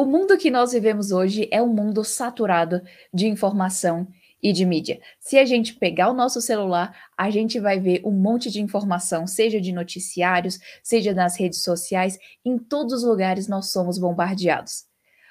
O mundo que nós vivemos hoje é um mundo saturado de informação e de mídia. Se a gente pegar o nosso celular, a gente vai ver um monte de informação, seja de noticiários, seja nas redes sociais, em todos os lugares nós somos bombardeados.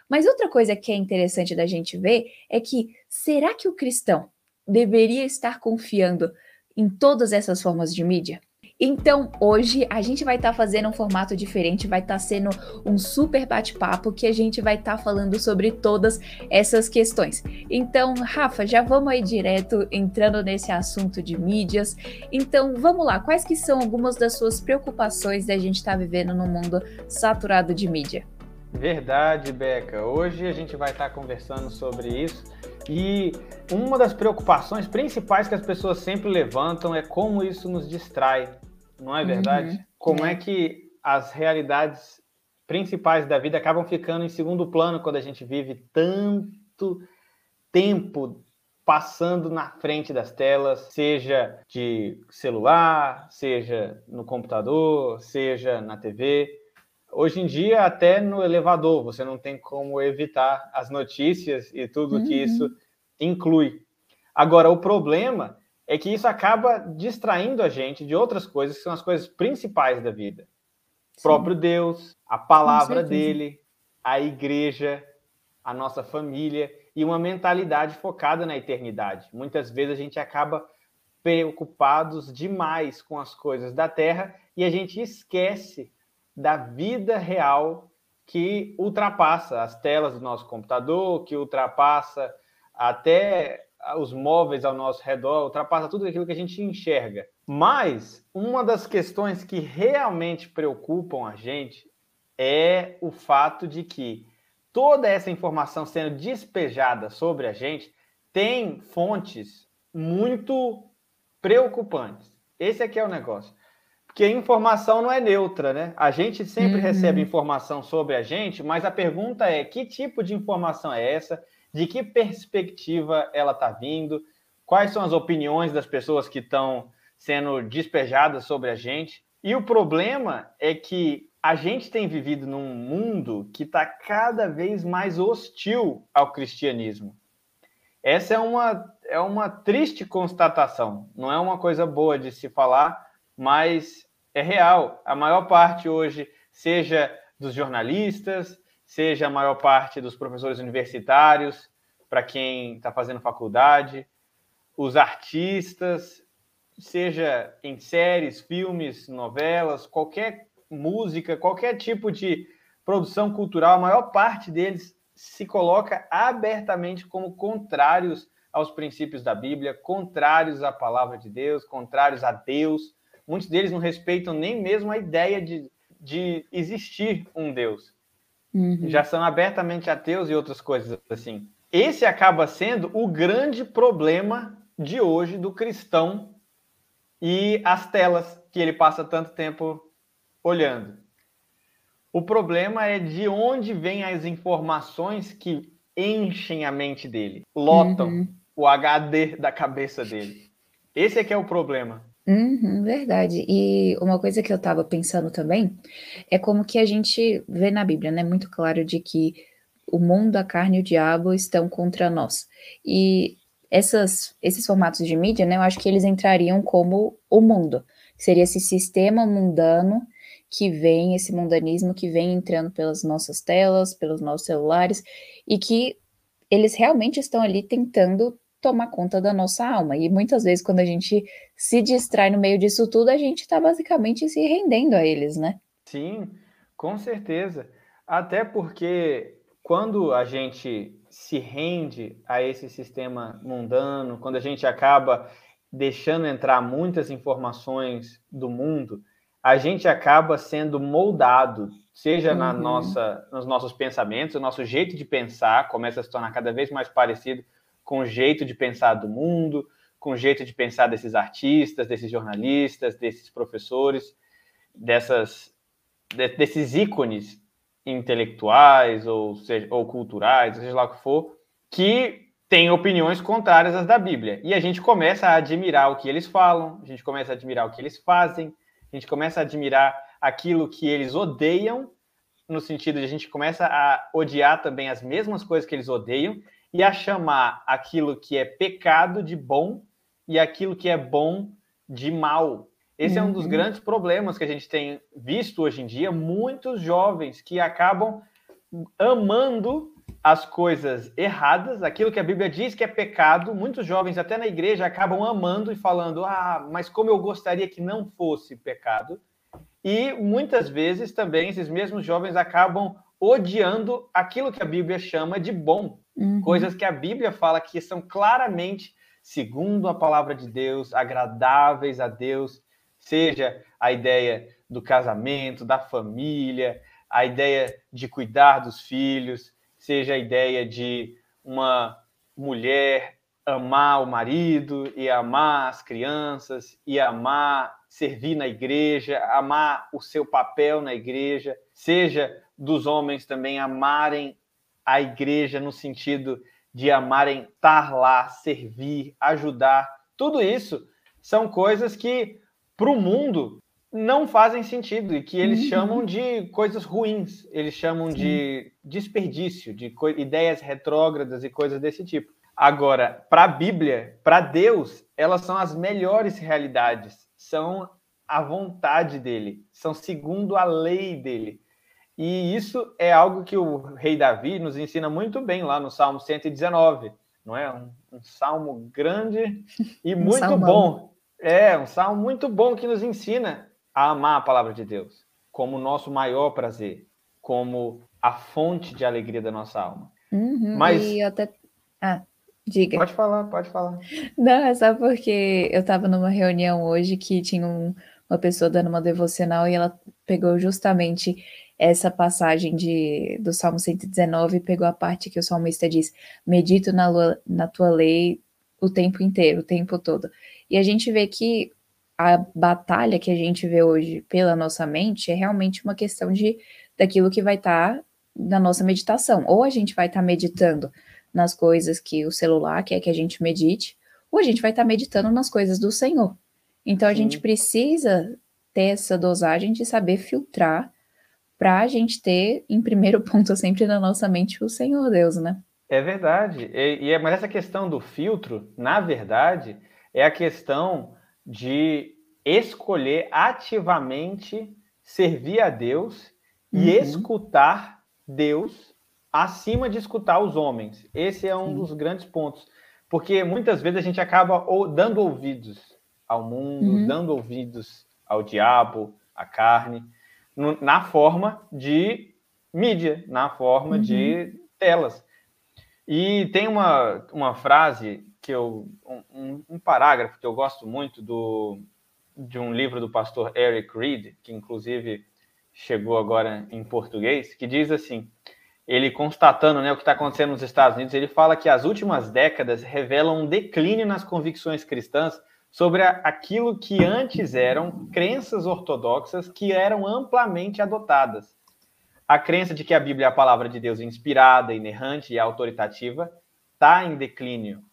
Mas outra coisa que é interessante da gente ver é que será que o cristão deveria estar confiando em todas essas formas de mídia? Então, hoje a gente vai estar tá fazendo um formato diferente, vai estar tá sendo um super bate-papo que a gente vai estar tá falando sobre todas essas questões. Então, Rafa, já vamos aí direto entrando nesse assunto de mídias. Então, vamos lá, quais que são algumas das suas preocupações da gente estar tá vivendo num mundo saturado de mídia? Verdade, Beca. Hoje a gente vai estar conversando sobre isso. E uma das preocupações principais que as pessoas sempre levantam é como isso nos distrai não é verdade? Uhum. Como é. é que as realidades principais da vida acabam ficando em segundo plano quando a gente vive tanto tempo passando na frente das telas, seja de celular, seja no computador, seja na TV. Hoje em dia, até no elevador, você não tem como evitar as notícias e tudo uhum. que isso inclui. Agora, o problema é que isso acaba distraindo a gente de outras coisas que são as coisas principais da vida. O próprio Deus, a palavra dele, a igreja, a nossa família e uma mentalidade focada na eternidade. Muitas vezes a gente acaba preocupados demais com as coisas da terra e a gente esquece da vida real que ultrapassa as telas do nosso computador, que ultrapassa até os móveis ao nosso redor, ultrapassa tudo aquilo que a gente enxerga. Mas uma das questões que realmente preocupam a gente é o fato de que toda essa informação sendo despejada sobre a gente tem fontes muito preocupantes. Esse aqui é o negócio. Porque informação não é neutra, né? A gente sempre uhum. recebe informação sobre a gente, mas a pergunta é: que tipo de informação é essa? De que perspectiva ela está vindo, quais são as opiniões das pessoas que estão sendo despejadas sobre a gente. E o problema é que a gente tem vivido num mundo que está cada vez mais hostil ao cristianismo. Essa é uma, é uma triste constatação, não é uma coisa boa de se falar, mas é real. A maior parte hoje, seja dos jornalistas, seja a maior parte dos professores universitários, para quem está fazendo faculdade, os artistas, seja em séries, filmes, novelas, qualquer música, qualquer tipo de produção cultural, a maior parte deles se coloca abertamente como contrários aos princípios da Bíblia, contrários à palavra de Deus, contrários a Deus. Muitos deles não respeitam nem mesmo a ideia de, de existir um Deus. Uhum. Já são abertamente ateus e outras coisas assim. Esse acaba sendo o grande problema de hoje do cristão e as telas que ele passa tanto tempo olhando. O problema é de onde vêm as informações que enchem a mente dele, lotam uhum. o HD da cabeça dele. Esse é que é o problema. Uhum, verdade. E uma coisa que eu estava pensando também é como que a gente vê na Bíblia, né? Muito claro de que o mundo, a carne e o diabo estão contra nós. E essas, esses formatos de mídia, né? Eu acho que eles entrariam como o mundo. Seria esse sistema mundano que vem, esse mundanismo que vem entrando pelas nossas telas, pelos nossos celulares, e que eles realmente estão ali tentando tomar conta da nossa alma. E muitas vezes, quando a gente se distrai no meio disso tudo, a gente está basicamente se rendendo a eles, né? Sim, com certeza. Até porque quando a gente se rende a esse sistema mundano, quando a gente acaba deixando entrar muitas informações do mundo, a gente acaba sendo moldado, seja uhum. na nossa, nos nossos pensamentos, o nosso jeito de pensar começa a se tornar cada vez mais parecido com o jeito de pensar do mundo, com o jeito de pensar desses artistas, desses jornalistas, desses professores, dessas, de, desses ícones intelectuais ou, seja, ou culturais, seja lá o que for, que têm opiniões contrárias às da Bíblia. E a gente começa a admirar o que eles falam, a gente começa a admirar o que eles fazem, a gente começa a admirar aquilo que eles odeiam no sentido de a gente começa a odiar também as mesmas coisas que eles odeiam e a chamar aquilo que é pecado de bom e aquilo que é bom de mal. Esse uhum. é um dos uhum. grandes problemas que a gente tem visto hoje em dia, muitos jovens que acabam amando as coisas erradas, aquilo que a Bíblia diz que é pecado, muitos jovens até na igreja acabam amando e falando: "Ah, mas como eu gostaria que não fosse pecado". E muitas vezes também esses mesmos jovens acabam odiando aquilo que a Bíblia chama de bom, uhum. coisas que a Bíblia fala que são claramente segundo a palavra de Deus, agradáveis a Deus, seja a ideia do casamento, da família, a ideia de cuidar dos filhos, seja a ideia de uma mulher amar o marido e amar as crianças e amar servir na igreja, amar o seu papel na igreja, seja dos homens também amarem a igreja no sentido de amarem estar lá, servir, ajudar. Tudo isso são coisas que para o mundo não fazem sentido e que eles uhum. chamam de coisas ruins, eles chamam Sim. de desperdício, de ideias retrógradas e coisas desse tipo. Agora, para a Bíblia, para Deus, elas são as melhores realidades, são a vontade dele, são segundo a lei dele. E isso é algo que o rei Davi nos ensina muito bem lá no Salmo 119, não é? Um, um salmo grande e um muito salmão. bom. É, um salmo muito bom que nos ensina a amar a palavra de Deus como o nosso maior prazer, como a fonte de alegria da nossa alma. Uhum, Mas e até ah, diga. Pode falar, pode falar. Não, é só porque eu estava numa reunião hoje que tinha um, uma pessoa dando uma devocional e ela pegou justamente essa passagem de, do Salmo 119 pegou a parte que o salmista diz: Medito na, lua, na tua lei o tempo inteiro, o tempo todo. E a gente vê que a batalha que a gente vê hoje pela nossa mente é realmente uma questão de daquilo que vai estar tá na nossa meditação. Ou a gente vai estar tá meditando nas coisas que o celular quer que a gente medite, ou a gente vai estar tá meditando nas coisas do Senhor. Então a Sim. gente precisa ter essa dosagem de saber filtrar para a gente ter em primeiro ponto sempre na nossa mente o Senhor Deus, né? É verdade. E, e, é, mas essa questão do filtro, na verdade, é a questão de escolher ativamente servir a Deus uhum. e escutar Deus acima de escutar os homens. Esse é um Sim. dos grandes pontos. Porque muitas vezes a gente acaba dando ouvidos ao mundo, uhum. dando ouvidos ao diabo, à carne na forma de mídia, na forma uhum. de telas. E tem uma, uma frase que eu. Um, um, parágrafo que eu gosto muito do, de um livro do pastor Eric Reed, que inclusive chegou agora em português, que diz assim: ele constatando né, o que está acontecendo nos Estados Unidos, ele fala que as últimas décadas revelam um declínio nas convicções cristãs sobre aquilo que antes eram crenças ortodoxas que eram amplamente adotadas. A crença de que a Bíblia é a palavra de Deus inspirada, inerrante e autoritativa está em declínio.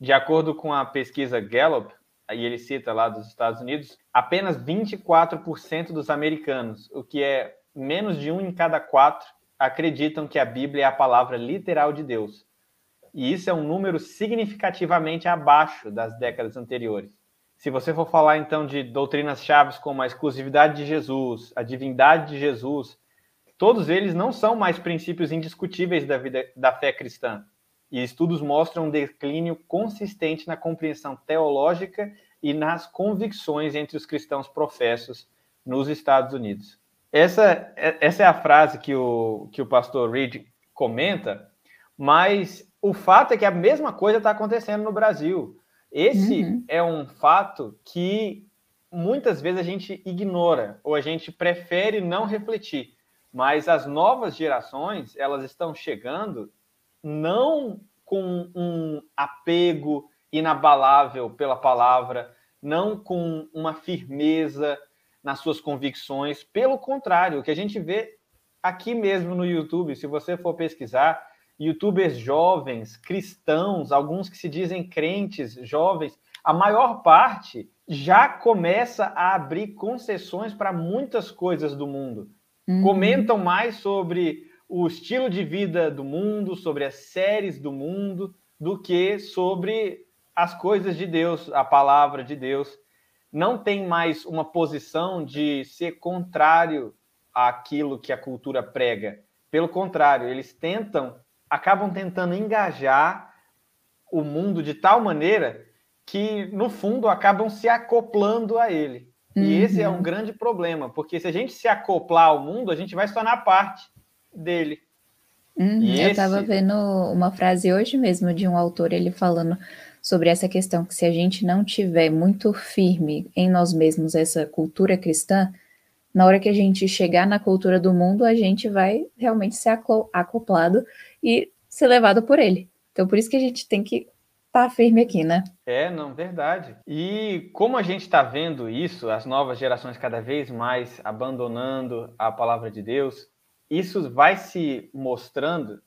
De acordo com a pesquisa Gallup, e ele cita lá dos Estados Unidos, apenas 24% dos americanos, o que é menos de um em cada quatro, acreditam que a Bíblia é a palavra literal de Deus. E isso é um número significativamente abaixo das décadas anteriores. Se você for falar então de doutrinas chaves como a exclusividade de Jesus, a divindade de Jesus, todos eles não são mais princípios indiscutíveis da vida da fé cristã. E estudos mostram um declínio consistente na compreensão teológica e nas convicções entre os cristãos professos nos Estados Unidos. Essa, essa é a frase que o, que o pastor Reed comenta, mas o fato é que a mesma coisa está acontecendo no Brasil. Esse uhum. é um fato que muitas vezes a gente ignora ou a gente prefere não refletir. Mas as novas gerações, elas estão chegando não com um apego inabalável pela palavra, não com uma firmeza nas suas convicções. Pelo contrário, o que a gente vê aqui mesmo no YouTube, se você for pesquisar, youtubers jovens, cristãos, alguns que se dizem crentes jovens, a maior parte já começa a abrir concessões para muitas coisas do mundo. uhum. comentam mais sobre o estilo de vida do mundo, sobre as séries do mundo, do que sobre as coisas de Deus, a palavra de Deus. Não tem mais uma posição de ser contrário àquilo que a cultura prega. Pelo contrário, eles tentam, acabam tentando engajar o mundo de tal maneira que, no fundo, acabam se acoplando a ele. Uhum. E esse é um grande problema, porque se a gente se acoplar ao mundo, a gente vai se tornar parte dele. Uhum, esse... Eu estava vendo uma frase hoje mesmo de um autor, ele falando sobre essa questão que se a gente não tiver muito firme em nós mesmos essa cultura cristã, na hora que a gente chegar na cultura do mundo, a gente vai realmente ser acoplado e ser levado por ele. Então, por isso que a gente tem que estar tá firme aqui, né? É, não, verdade. E como a gente está vendo isso, as novas gerações cada vez mais abandonando a palavra de Deus, isso vai se mostrando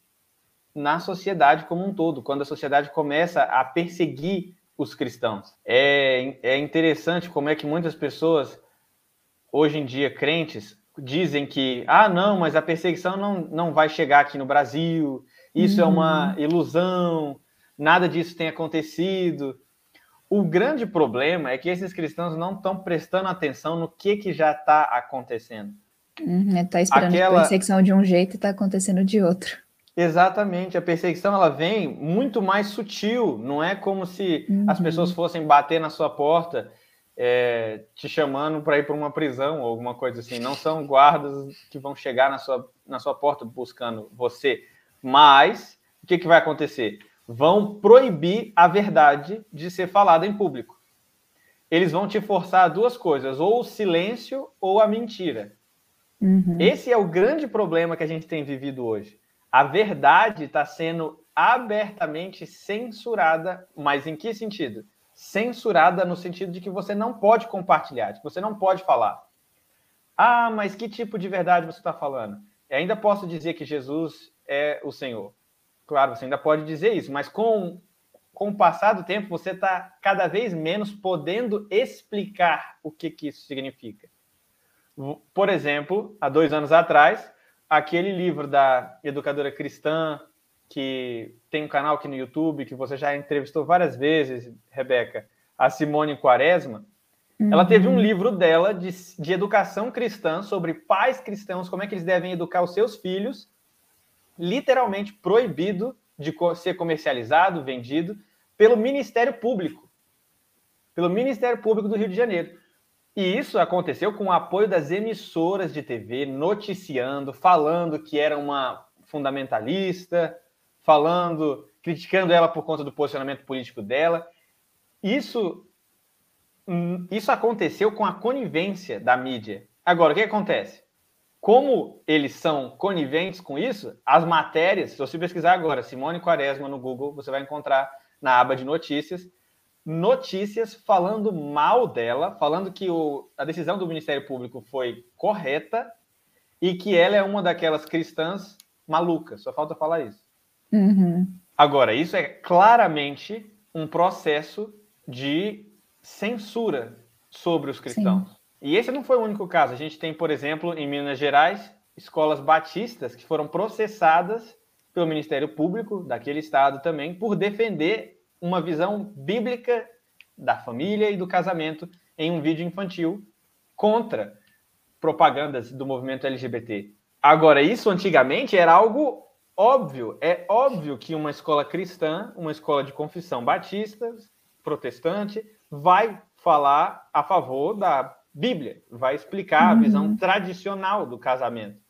na sociedade como um todo, quando a sociedade começa a perseguir os cristãos. É, é interessante como é que muitas pessoas, hoje em dia, crentes, dizem que, ah, não, mas a perseguição não, não vai chegar aqui no Brasil, isso uhum. é uma uhum. ilusão, nada disso tem acontecido. O grande problema é que esses cristãos não estão prestando atenção no que, que já está acontecendo. Uhum, é, esperando Aquela... a perseguição de um jeito e está acontecendo de outro. Exatamente, a perseguição ela vem muito mais sutil, não é como se uhum. as pessoas fossem bater na sua porta é, te chamando para ir para uma prisão ou alguma coisa assim. Não são guardas que vão chegar na sua, na sua porta buscando você. Mas o que, que vai acontecer? Vão proibir a verdade de ser falada em público. Eles vão te forçar a duas coisas, ou o silêncio ou a mentira. Uhum. Esse é o grande problema que a gente tem vivido hoje. A verdade está sendo abertamente censurada, mas em que sentido? Censurada no sentido de que você não pode compartilhar, que você não pode falar. Ah, mas que tipo de verdade você está falando? Eu ainda posso dizer que Jesus é o Senhor. Claro, você ainda pode dizer isso, mas com, com o passar do tempo, você está cada vez menos podendo explicar o que, que isso significa. Por exemplo, há dois anos atrás, aquele livro da educadora cristã, que tem um canal aqui no YouTube, que você já entrevistou várias vezes, Rebeca, a Simone Quaresma, uhum. ela teve um uhum. livro dela de, de educação cristã sobre pais cristãos, como é que eles devem educar os seus filhos, literalmente proibido de ser comercializado, vendido, pelo Ministério Público. Pelo Ministério Público do Rio de Janeiro. E isso aconteceu com o apoio das emissoras de TV, noticiando, falando que era uma fundamentalista, falando, criticando ela por conta do posicionamento político dela. Isso, hum, isso aconteceu com a conivência da mídia. Agora, o que acontece? Como eles são coniventes com isso, as matérias, se você pesquisar agora Simone Quaresma no Google, você vai encontrar na aba de notícias notícias falando mal dela, falando que o, a decisão do Ministério Público foi correta e que ela é uma daquelas cristãs malucas. Só falta falar isso. Uhum. Agora, isso é claramente um processo de censura sobre os cristãos. Sim. E esse não foi o único caso. A gente tem, por exemplo, em Minas Gerais, escolas batistas que foram processadas pelo Ministério Público daquele estado também por defender uma visão bíblica da família e do casamento em um vídeo infantil contra propagandas do movimento LGBT. Agora, isso antigamente era algo óbvio. É óbvio que uma escola cristã, uma escola de confissão batista, protestante, vai falar a favor da Bíblia, vai explicar a visão uhum. tradicional do casamento.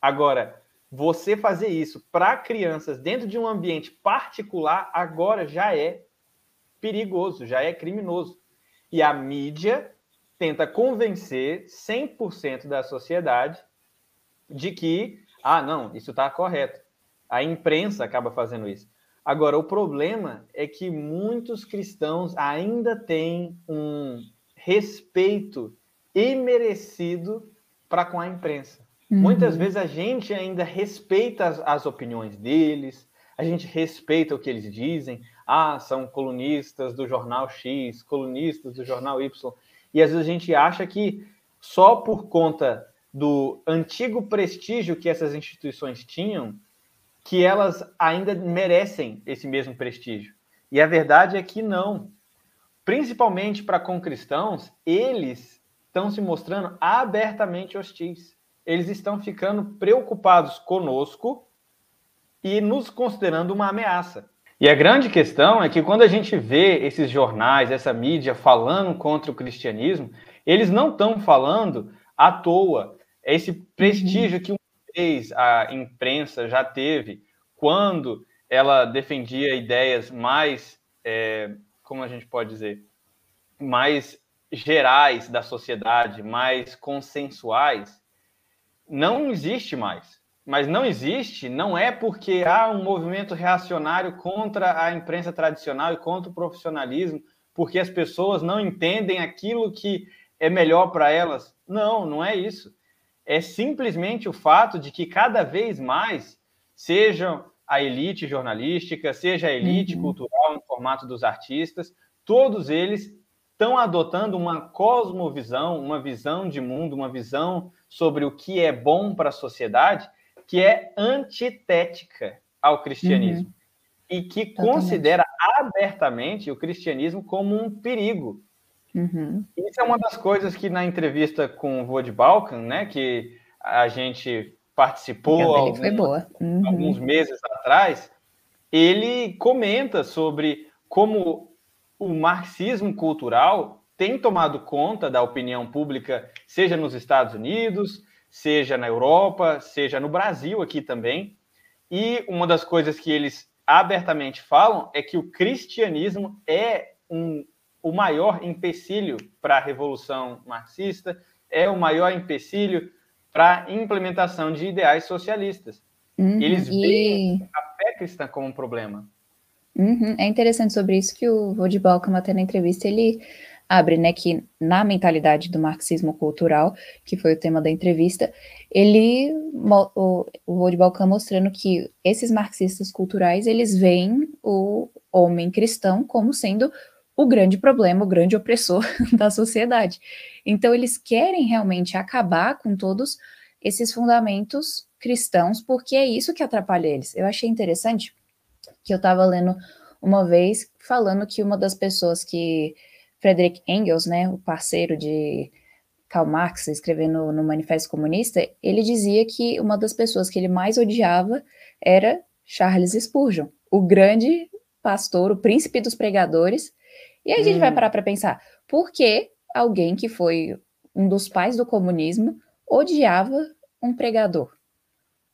Agora, você fazer isso para crianças dentro de um ambiente particular agora já é perigoso, já é criminoso. E a mídia tenta convencer 100% da sociedade de que, ah, não, isso está correto. A imprensa acaba fazendo isso. Agora, o problema é que muitos cristãos ainda têm um respeito imerecido para com a imprensa. Uhum. Muitas vezes a gente ainda respeita as, as, opiniões deles, a gente respeita o que eles dizem. Ah, são colunistas do jornal X, colunistas do jornal Y. E às vezes a gente acha que só por conta do antigo prestígio que essas instituições tinham, que elas ainda merecem esse mesmo prestígio. E a verdade é que não. Principalmente para com cristãos, eles estão se mostrando abertamente hostis. Eles estão ficando preocupados conosco e nos considerando uma ameaça. E a grande questão é que quando a gente vê esses jornais, essa mídia falando contra o cristianismo, eles não estão falando à toa. Esse prestígio que uma vez a imprensa já teve quando ela defendia ideias mais, é, como a gente pode dizer, mais gerais da sociedade, mais consensuais, não existe mais. Mas não existe, não é porque há um movimento reacionário contra a imprensa tradicional e contra o profissionalismo, porque as pessoas não entendem aquilo que é melhor para elas. Não, não é isso. É simplesmente o fato de que cada vez mais, seja a elite jornalística, seja a elite uhum. cultural no formato dos artistas, todos eles estão adotando uma cosmovisão, uma visão de mundo, uma visão sobre o que é bom para a sociedade, que é antitética ao cristianismo uhum. e que Exatamente. considera abertamente o cristianismo como um perigo. Uhum. Isso é uma das coisas que na entrevista com o Vod Balkan, né, que a gente participou alguns, uhum. alguns meses atrás, ele comenta sobre como o marxismo cultural tem tomado conta da opinião pública, seja nos Estados Unidos, seja na Europa, seja no Brasil aqui também. E uma das coisas que eles abertamente falam é que o cristianismo é um, o maior empecilho para a revolução marxista, é o maior empecilho para a implementação de ideais socialistas. Uhum, eles veem e... a fé cristã como um problema. Uhum. É interessante sobre isso que o Vodi Balcom, até na entrevista, ele abre, né, que na mentalidade do marxismo cultural, que foi o tema da entrevista, ele, o, o Vodi Balcom mostrando que esses marxistas culturais, eles veem o homem cristão como sendo o grande problema, o grande opressor da sociedade. Então, eles querem realmente acabar com todos esses fundamentos cristãos, porque é isso que atrapalha eles. Eu achei interessante que eu estava lendo uma vez falando que uma das pessoas que Frederick Engels, né, o parceiro de Karl Marx, escrevendo no Manifesto Comunista, ele dizia que uma das pessoas que ele mais odiava era Charles Spurgeon, o grande pastor, o príncipe dos pregadores. E aí a gente vai hum. parar para pensar, por que alguém que foi um dos pais do comunismo odiava um pregador?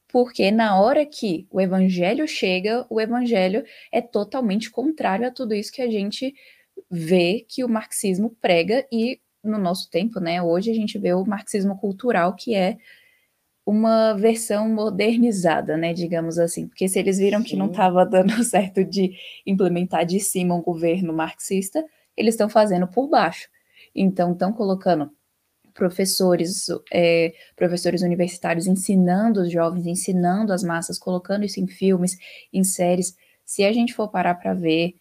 porque na hora que o evangelho chega, o evangelho é totalmente contrário a tudo isso que a gente vê que o marxismo prega e no nosso tempo, né, hoje a gente vê o marxismo cultural que é uma versão modernizada, né, digamos assim, porque se eles viram Sim. que não estava dando certo de implementar de cima um governo marxista, eles estão fazendo por baixo. Então estão colocando professores, é, professores universitários ensinando os jovens, ensinando as massas, colocando isso em filmes, em séries. Se a gente for parar para ver,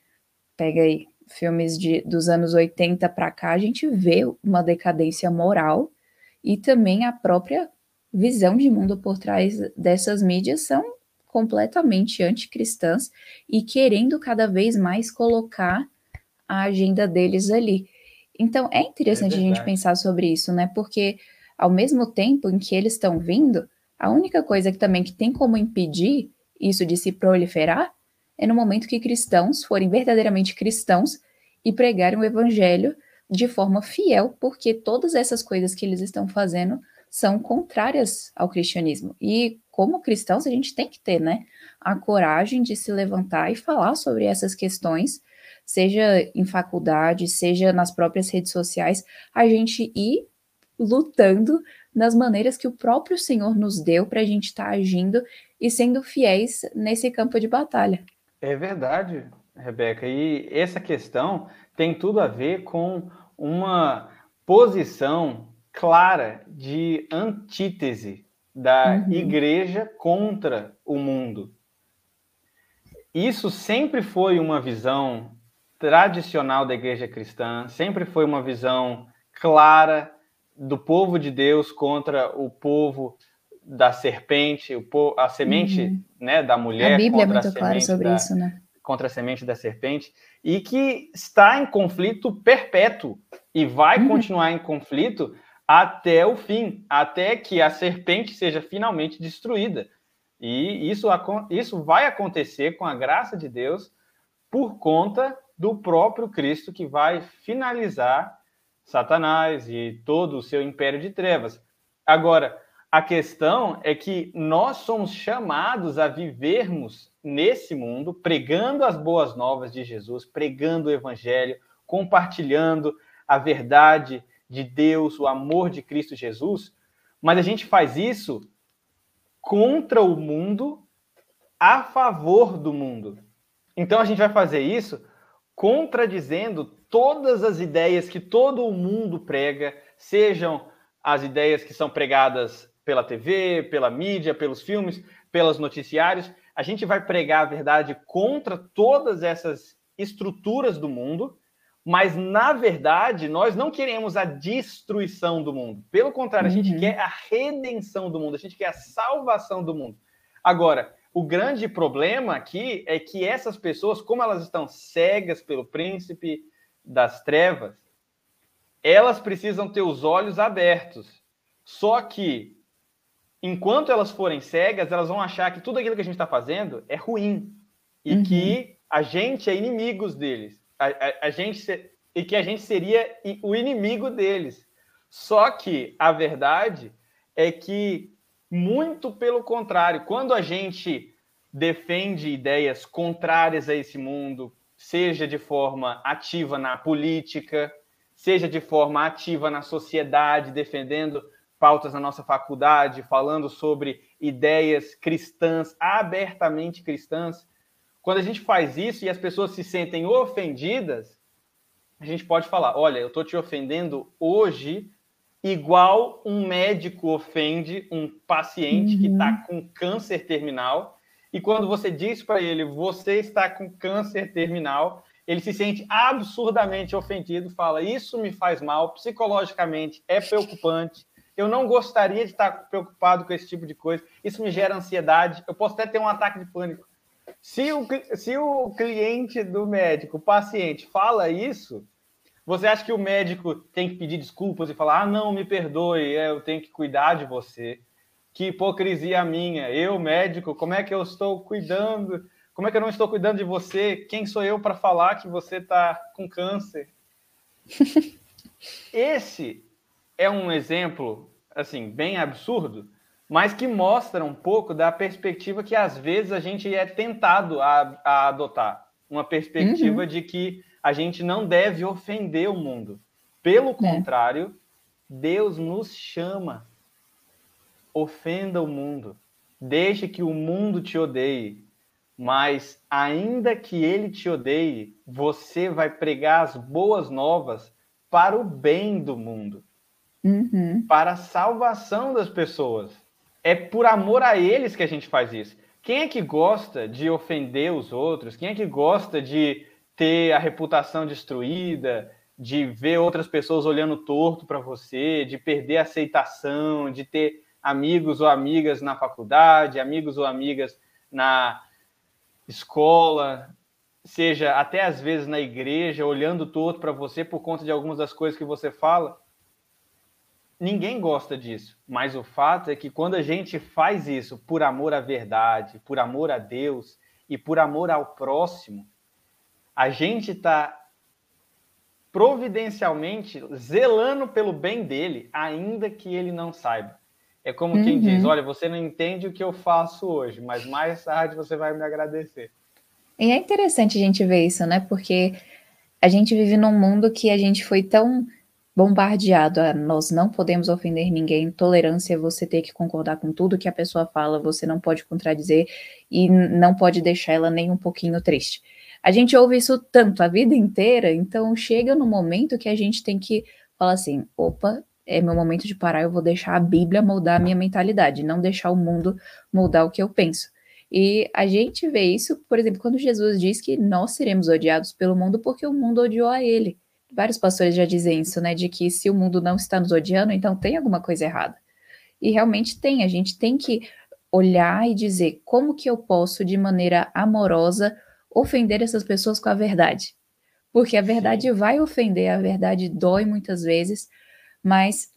pega aí filmes de, dos anos 80 para cá, a gente vê uma decadência moral e também a própria visão de mundo por trás dessas mídias são completamente anticristãs e querendo cada vez mais colocar a agenda deles ali. Então é interessante é a gente pensar sobre isso, né? Porque ao mesmo tempo em que eles estão vindo, a única coisa que também que tem como impedir isso de se proliferar é no momento que cristãos forem verdadeiramente cristãos e pregarem o evangelho de forma fiel, porque todas essas coisas que eles estão fazendo são contrárias ao cristianismo. E como cristãos, a gente tem que ter, né, a coragem de se levantar e falar sobre essas questões seja em faculdade, seja nas próprias redes sociais, a gente ir lutando nas maneiras que o próprio Senhor nos deu para a gente estar tá agindo e sendo fiéis nesse campo de batalha. É verdade, Rebeca. E essa questão tem tudo a ver com uma posição clara de antítese da uhum. igreja contra o mundo. Isso sempre foi uma visão tradicional da igreja cristã, sempre foi uma visão clara do povo de Deus contra o povo da serpente, o povo, a semente uhum. né, da mulher. A Bíblia é muito clara sobre da, isso, né? Contra a semente da serpente, e que está em conflito perpétuo e vai uhum. continuar em conflito até o fim, até que a serpente seja finalmente destruída. E isso, isso vai acontecer com a graça de Deus por conta do próprio Cristo que vai finalizar Satanás e todo o seu império de trevas. Agora, a questão é que nós somos chamados a vivermos nesse mundo, pregando as boas novas de Jesus, pregando o evangelho, compartilhando a verdade de Deus, o amor de Cristo Jesus, mas a gente faz isso contra o mundo, a favor do mundo. Então a gente vai fazer isso contradizendo todas as ideias que todo o mundo prega, sejam as ideias que são pregadas pela TV, pela mídia, pelos filmes, pelos noticiários. A gente vai pregar a verdade contra todas essas estruturas do mundo mas, na verdade, nós não queremos a destruição do mundo. Pelo contrário, a gente uhum. quer a redenção do mundo, a gente quer a salvação do mundo. Agora, o grande problema aqui é que essas pessoas, como elas estão cegas pelo príncipe das trevas, elas precisam ter os olhos abertos. Só que, enquanto elas forem cegas, elas vão achar que tudo aquilo que a gente está fazendo é ruim e uhum. que a gente é inimigos deles a, a, a gente e que a gente seria o inimigo deles. Só que a verdade é que muito pelo contrário, quando a gente defende ideias contrárias a esse mundo, seja de forma ativa na política, seja de forma ativa na sociedade, defendendo pautas na nossa faculdade, falando sobre ideias cristãs, abertamente cristãs, quando a gente faz isso e as pessoas se sentem ofendidas, a gente pode falar: olha, eu estou te ofendendo hoje, igual um médico ofende um paciente uhum. que está com câncer terminal. E quando você diz para ele, você está com câncer terminal, ele se sente absurdamente ofendido, fala: Isso me faz mal, psicologicamente é preocupante. Eu não gostaria de estar preocupado com esse tipo de coisa. Isso me gera ansiedade. Eu posso até ter um ataque de pânico. Se o, se o cliente do médico, o paciente, fala isso, você acha que o médico tem que pedir desculpas e falar: ah, não, me perdoe, é, eu tenho que cuidar de você? Que hipocrisia minha. Eu, médico, como é que eu estou cuidando? Como é que eu não estou cuidando de você? Quem sou eu para falar que você está com câncer? Esse é um exemplo, assim, bem absurdo, mas que mostra um pouco da perspectiva que às vezes a gente é tentado a, a adotar. Uma perspectiva uhum. de que a gente não deve ofender o mundo. Pelo é. contrário, Deus nos chama. Ofenda o mundo. Deixe que o mundo te odeie. Mas, ainda que ele te odeie, você vai pregar as boas novas para o bem do mundo, uhum. para a salvação das pessoas é por amor a eles que a gente faz isso. Quem é que gosta de ofender os outros? Quem é que gosta de ter a reputação destruída, de ver outras pessoas olhando torto para você, de perder a aceitação, de ter amigos ou amigas na faculdade, amigos ou amigas na escola, seja até às vezes na igreja, olhando torto para você por conta de algumas das coisas que você fala? Ninguém gosta disso, mas o fato é que quando a gente faz isso por amor à verdade, por amor a Deus e por amor ao próximo, a gente está providencialmente zelando pelo bem dele, ainda que ele não saiba. É como uhum. quem diz: Olha, você não entende o que eu faço hoje, mas mais tarde você vai me agradecer. E é interessante a gente ver isso, né? Porque a gente vive num mundo que a gente foi tão bombardeado a nós não podemos ofender ninguém, tolerância é você ter que concordar com tudo que a pessoa fala, você não pode contradizer e não pode deixar ela nem um pouquinho triste. A gente ouve isso tanto a vida inteira, então chega no momento que a gente tem que falar assim: opa, é meu momento de parar, eu vou deixar a Bíblia moldar a minha mentalidade, não deixar o mundo moldar o que eu penso. E a gente vê isso, por exemplo, quando Jesus diz que nós seremos odiados pelo mundo porque o mundo odiou a ele. Vários pastores já dizem isso, né? De que se o mundo não está nos odiando, então tem alguma coisa errada. E realmente tem, a gente tem que olhar e dizer como que eu posso, de maneira amorosa, ofender essas pessoas com a verdade. Porque a verdade vai ofender, a verdade dói muitas vezes, mas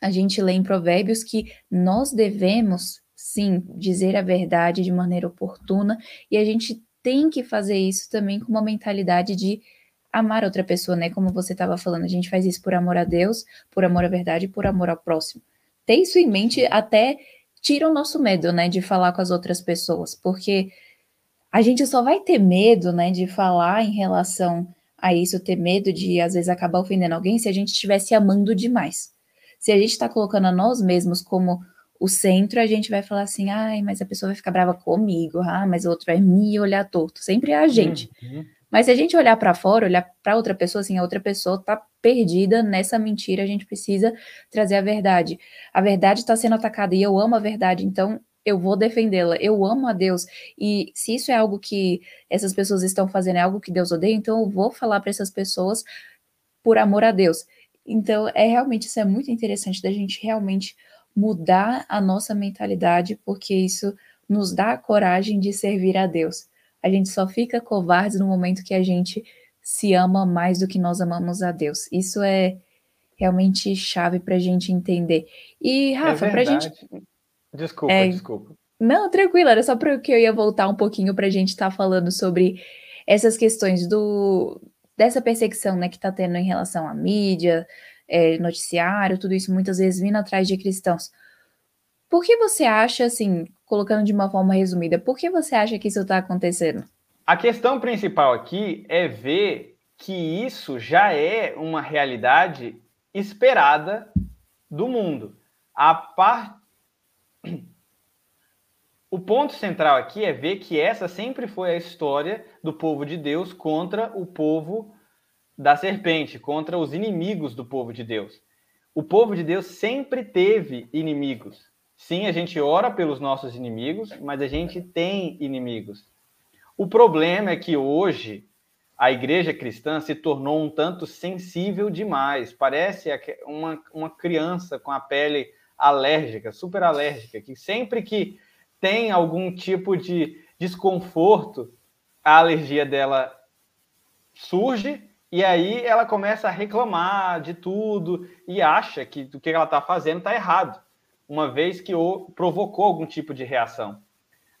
a gente lê em Provérbios que nós devemos, sim, dizer a verdade de maneira oportuna e a gente tem que fazer isso também com uma mentalidade de amar outra pessoa, né? Como você estava falando, a gente faz isso por amor a Deus, por amor à verdade e por amor ao próximo. Ter isso em mente até tira o nosso medo, né, de falar com as outras pessoas, porque a gente só vai ter medo, né, de falar em relação a isso, ter medo de às vezes acabar ofendendo alguém se a gente estivesse amando demais. Se a gente está colocando a nós mesmos como o centro, a gente vai falar assim, ai, mas a pessoa vai ficar brava comigo, ah, mas o outro vai me olhar torto. Sempre é a gente. Uhum. Mas se a gente olhar para fora, olhar para outra pessoa, assim, a outra pessoa tá perdida nessa mentira, a gente precisa trazer a verdade. A verdade está sendo atacada e eu amo a verdade, então eu vou defendê-la. Eu amo a Deus e se isso é algo que essas pessoas estão fazendo, é algo que Deus odeia, então eu vou falar para essas pessoas por amor a Deus. Então, é realmente isso é muito interessante da gente realmente mudar a nossa mentalidade, porque isso nos dá a coragem de servir a Deus. A gente só fica covarde no momento que a gente se ama mais do que nós amamos a Deus. Isso é realmente chave para a gente entender. E, Rafa, é para a gente. Desculpa, é... desculpa. Não, tranquilo, era só porque eu ia voltar um pouquinho para a gente estar tá falando sobre essas questões do dessa perseguição né, que está tendo em relação à mídia, é, noticiário, tudo isso muitas vezes vindo atrás de cristãos. Por que você acha, assim, colocando de uma forma resumida, por que você acha que isso está acontecendo? A questão principal aqui é ver que isso já é uma realidade esperada do mundo. A par... O ponto central aqui é ver que essa sempre foi a história do povo de Deus contra o povo da serpente, contra os inimigos do povo de Deus. O povo de Deus sempre teve inimigos. Sim, a gente ora pelos nossos inimigos, mas a gente tem inimigos. O problema é que hoje a igreja cristã se tornou um tanto sensível demais. Parece uma, uma criança com a pele alérgica, super alérgica, que sempre que tem algum tipo de desconforto, a alergia dela surge e aí ela começa a reclamar de tudo e acha que o que ela está fazendo está errado uma vez que o provocou algum tipo de reação.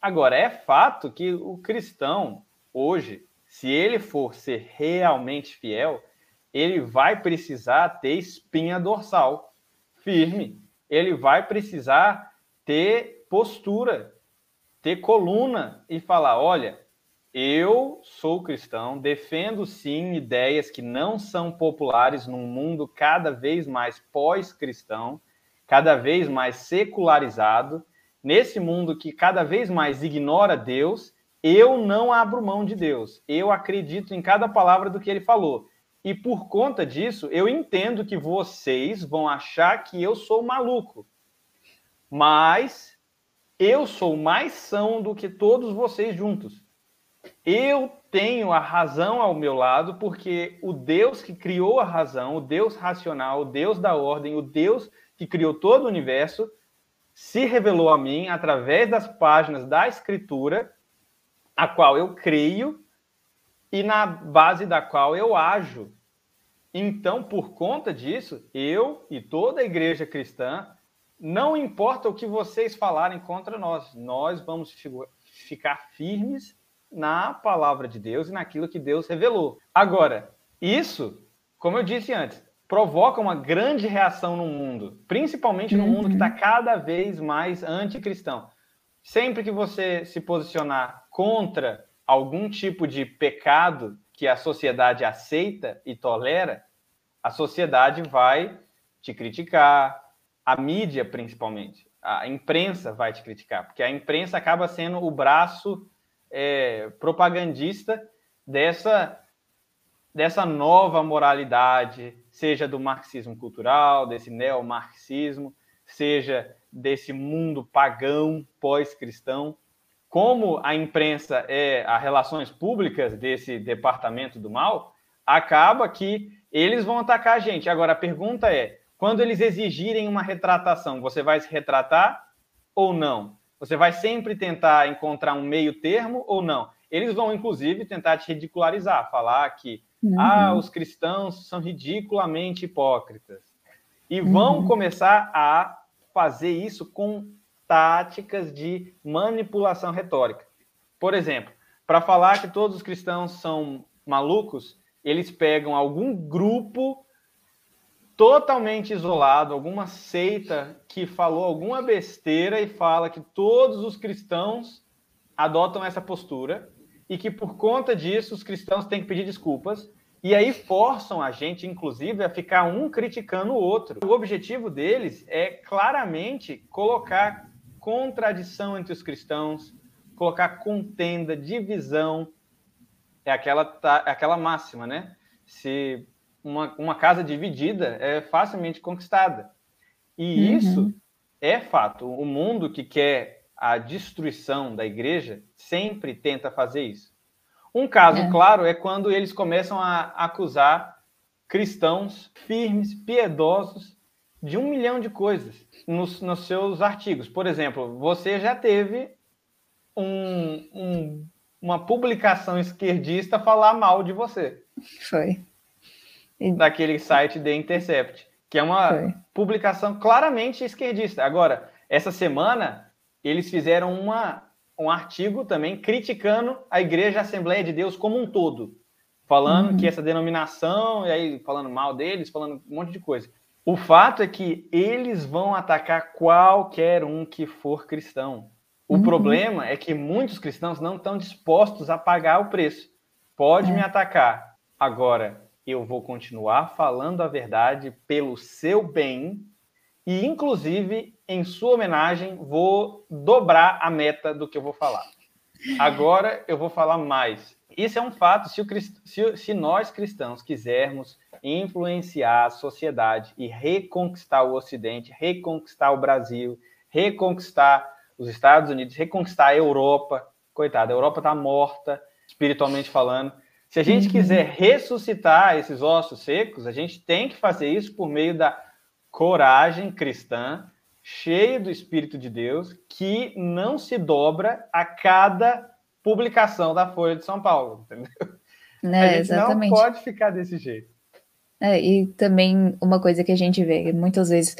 Agora, é fato que o cristão, hoje, se ele for ser realmente fiel, ele vai precisar ter espinha dorsal firme, ele vai precisar ter postura, ter coluna e falar: olha, eu sou cristão, defendo sim ideias que não são populares num mundo cada vez mais pós-cristão cada vez mais secularizado, nesse mundo que cada vez mais ignora Deus, eu não abro mão de Deus. Eu acredito em cada palavra do que ele falou. E por conta disso, eu entendo que vocês vão achar que eu sou maluco. Mas eu sou mais são do que todos vocês juntos. Eu tenho a razão ao meu lado porque o Deus que criou a razão, o Deus racional, o Deus da ordem, o Deus que criou todo o universo, se revelou a mim através das páginas da Escritura, a qual eu creio e na base da qual eu ajo. Então, por conta disso, eu e toda a igreja cristã, não importa o que vocês falarem contra nós, nós vamos ficar firmes na palavra de Deus e naquilo que Deus revelou. Agora, isso, como eu disse antes, provoca uma grande reação no mundo, principalmente no uhum. mundo que está cada vez mais anticristão. Sempre que você se posicionar contra algum tipo de pecado que a sociedade aceita e tolera, a sociedade vai te criticar, a mídia principalmente, a imprensa vai te criticar, porque a imprensa acaba sendo o braço é, propagandista dessa dessa nova moralidade, seja do marxismo cultural, desse neomarxismo, seja desse mundo pagão pós-cristão. Como a imprensa é as relações públicas desse departamento do mal, acaba que eles vão atacar a gente. Agora, a pergunta é: quando eles exigirem uma retratação, você vai se retratar ou não? Você vai sempre tentar encontrar um meio termo ou não? Eles vão, inclusive, tentar te ridicularizar, falar que uhum. ah, os cristãos são ridiculamente hipócritas. E vão uhum. começar a fazer isso com táticas de manipulação retórica. Por exemplo, para falar que todos os cristãos são malucos, eles pegam algum grupo totalmente isolado, alguma seita que falou alguma besteira e fala que todos os cristãos adotam essa postura e que por conta disso os cristãos têm que pedir desculpas e aí forçam a gente, inclusive, a ficar um criticando o outro. O objetivo deles é claramente colocar contradição entre os cristãos, colocar contenda, divisão. É aquela, é aquela máxima, né? Se uma, uma casa dividida é facilmente conquistada. E uhum. isso é fato. O mundo que quer a destruição da igreja sempre tenta fazer isso. Um caso é. claro é quando eles começam a acusar cristãos firmes, piedosos, de um milhão de coisas nos, nos seus artigos. Por exemplo, você já teve um, um, uma publicação esquerdista falar mal de você. Foi. E... Daquele site The Intercept, que é uma Foi. publicação claramente esquerdista. Agora, essa semana, eles fizeram uma, um artigo também criticando a Igreja Assembleia de Deus como um todo. Falando uhum. que essa denominação, e aí falando mal deles, falando um monte de coisa. O fato é que eles vão atacar qualquer um que for cristão. O uhum. problema é que muitos cristãos não estão dispostos a pagar o preço. Pode é. me atacar. Agora, eu vou continuar falando a verdade pelo seu bem e, inclusive, em sua homenagem, vou dobrar a meta do que eu vou falar. Agora eu vou falar mais. Isso é um fato. Se, se, se nós cristãos quisermos influenciar a sociedade e reconquistar o Ocidente, reconquistar o Brasil, reconquistar os Estados Unidos, reconquistar a Europa. Coitada, a Europa está morta, espiritualmente falando. Se a gente uhum. quiser ressuscitar esses ossos secos, a gente tem que fazer isso por meio da coragem cristã, cheia do Espírito de Deus, que não se dobra a cada publicação da Folha de São Paulo, entendeu? É, a gente exatamente. não pode ficar desse jeito. É, e também uma coisa que a gente vê muitas vezes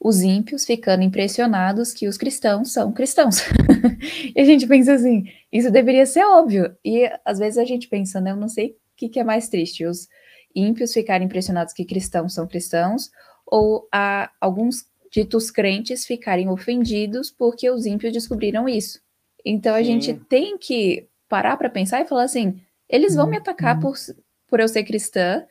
os ímpios ficando impressionados que os cristãos são cristãos. e a gente pensa assim, isso deveria ser óbvio. E às vezes a gente pensa, né, eu não sei o que, que é mais triste, os ímpios ficarem impressionados que cristãos são cristãos, ou a, alguns ditos crentes ficarem ofendidos porque os ímpios descobriram isso. Então a Sim. gente tem que parar para pensar e falar assim: eles vão me atacar uhum. por, por eu ser cristã,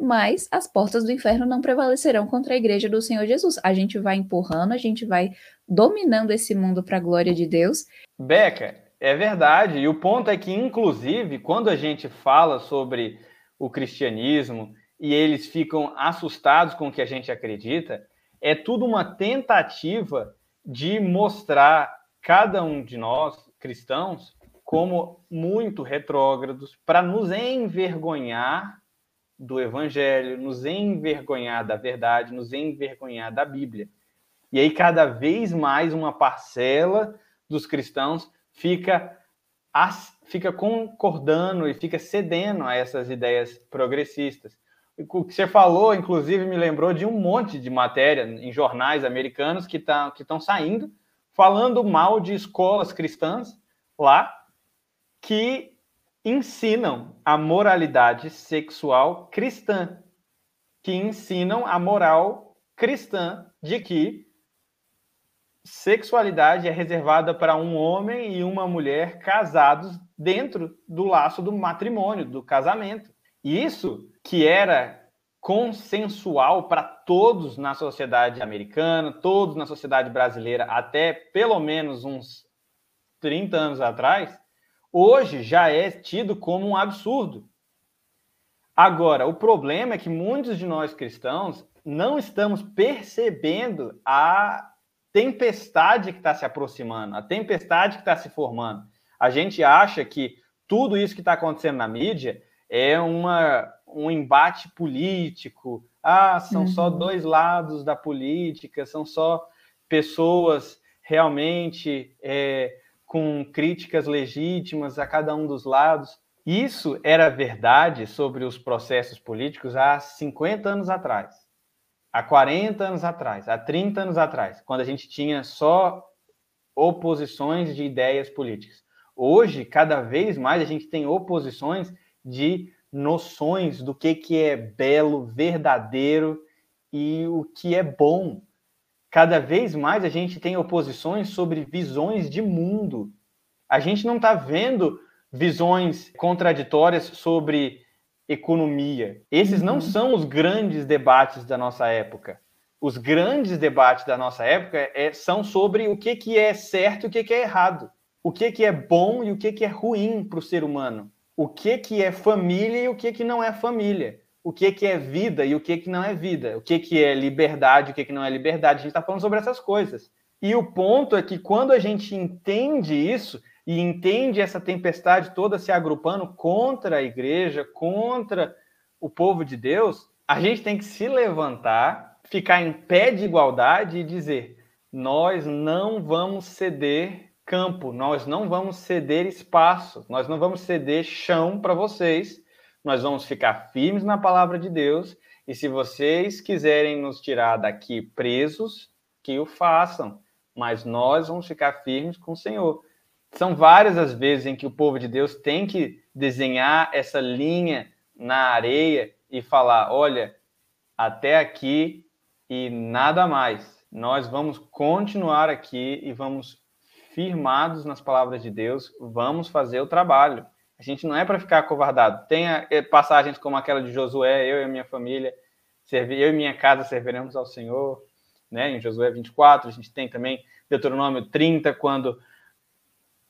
mas as portas do inferno não prevalecerão contra a igreja do Senhor Jesus. A gente vai empurrando, a gente vai dominando esse mundo para a glória de Deus. Beca, é verdade. E o ponto é que, inclusive, quando a gente fala sobre o cristianismo e eles ficam assustados com o que a gente acredita, é tudo uma tentativa de mostrar cada um de nós, cristãos, como muito retrógrados, para nos envergonhar do Evangelho, nos envergonhar da verdade, nos envergonhar da Bíblia. E aí, cada vez mais, uma parcela dos cristãos fica, fica concordando e fica cedendo a essas ideias progressistas. O que você falou, inclusive, me lembrou de um monte de matéria em jornais americanos que tá, estão saindo falando mal de escolas cristãs lá que ensinam a moralidade sexual cristã, que ensinam a moral cristã de que sexualidade é reservada para um homem e uma mulher casados dentro do laço do matrimônio, do casamento. E isso que era consensual para todos na sociedade americana, todos na sociedade brasileira, até pelo menos uns 30 anos atrás, hoje já é tido como um absurdo. Agora, o problema é que muitos de nós cristãos não estamos percebendo a tempestade que está se aproximando, a tempestade que está se formando. A gente acha que tudo isso que está acontecendo na mídia é uma, um embate político. Ah, são uhum. só dois lados da política, são só pessoas realmente é, com críticas legítimas a cada um dos lados. Isso era verdade sobre os processos políticos há 50 anos atrás, há 40 anos atrás, há 30 anos atrás, quando a gente tinha só oposições de ideias políticas. Hoje, cada vez mais, a gente tem oposições de noções do que, que é belo, verdadeiro e o que é bom. Cada vez mais a gente tem oposições sobre visões de mundo. A gente não está vendo visões contraditórias sobre economia. Esses não uhum. são os grandes debates da nossa época. Os grandes debates da nossa época é, são sobre o que, que é certo e o que, que é errado. O que, que é bom e o que, que é ruim para o ser humano o que, que é família e o que, que não é família. O que, que é vida e o que, que não é vida. O que, que é liberdade e o que, que não é liberdade. A gente está falando sobre essas coisas. E o ponto é que quando a gente entende isso e entende essa tempestade toda se agrupando contra a igreja, contra o povo de Deus, a gente tem que se levantar, ficar em pé de igualdade e dizer: nós não vamos ceder campo, nós não vamos ceder espaço, nós não vamos ceder chão para vocês, nós vamos ficar firmes na palavra de Deus, e se vocês quiserem nos tirar daqui presos, que o façam, mas nós vamos ficar firmes com o Senhor. São várias as vezes em que o povo de Deus tem que desenhar essa linha na areia e falar: olha, até aqui e nada mais. Nós vamos continuar aqui e vamos firmados nas palavras de Deus, vamos fazer o trabalho. A gente não é para ficar acovardado. Tem eh, passagens como aquela de Josué, eu e minha família, eu e minha casa serviremos ao Senhor, né? Em Josué 24, a gente tem também Deuteronômio 30, quando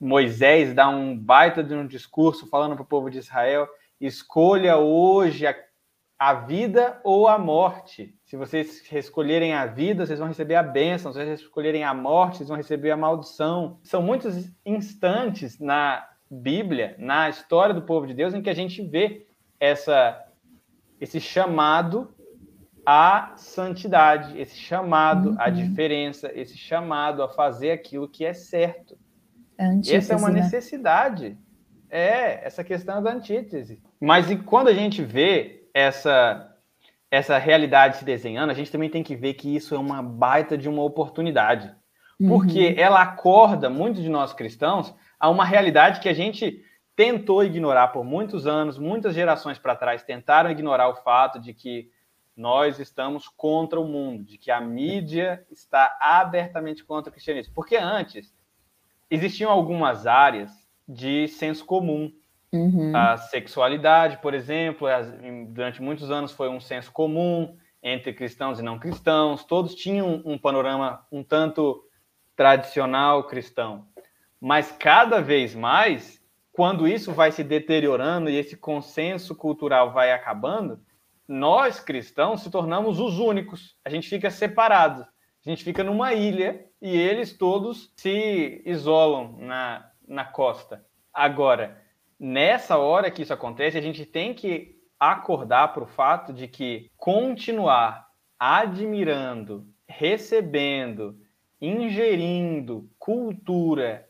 Moisés dá um baita de um discurso falando para o povo de Israel: escolha hoje a a vida ou a morte. Se vocês escolherem a vida, vocês vão receber a bênção. Se vocês escolherem a morte, vocês vão receber a maldição. São muitos instantes na Bíblia, na história do povo de Deus, em que a gente vê essa, esse chamado à santidade, esse chamado uhum. à diferença, esse chamado a fazer aquilo que é certo. Antítese, Essa é uma né? necessidade. É, essa questão da antítese. Mas e quando a gente vê essa essa realidade se desenhando, a gente também tem que ver que isso é uma baita de uma oportunidade. Porque uhum. ela acorda muitos de nós cristãos a uma realidade que a gente tentou ignorar por muitos anos, muitas gerações para trás tentaram ignorar o fato de que nós estamos contra o mundo, de que a mídia está abertamente contra o cristianismo. Porque antes existiam algumas áreas de senso comum, Uhum. A sexualidade, por exemplo, durante muitos anos foi um senso comum entre cristãos e não cristãos, todos tinham um panorama um tanto tradicional cristão. Mas cada vez mais, quando isso vai se deteriorando e esse consenso cultural vai acabando, nós cristãos se tornamos os únicos. A gente fica separado. A gente fica numa ilha e eles todos se isolam na, na costa. Agora, nessa hora que isso acontece, a gente tem que acordar para o fato de que continuar admirando, recebendo, ingerindo cultura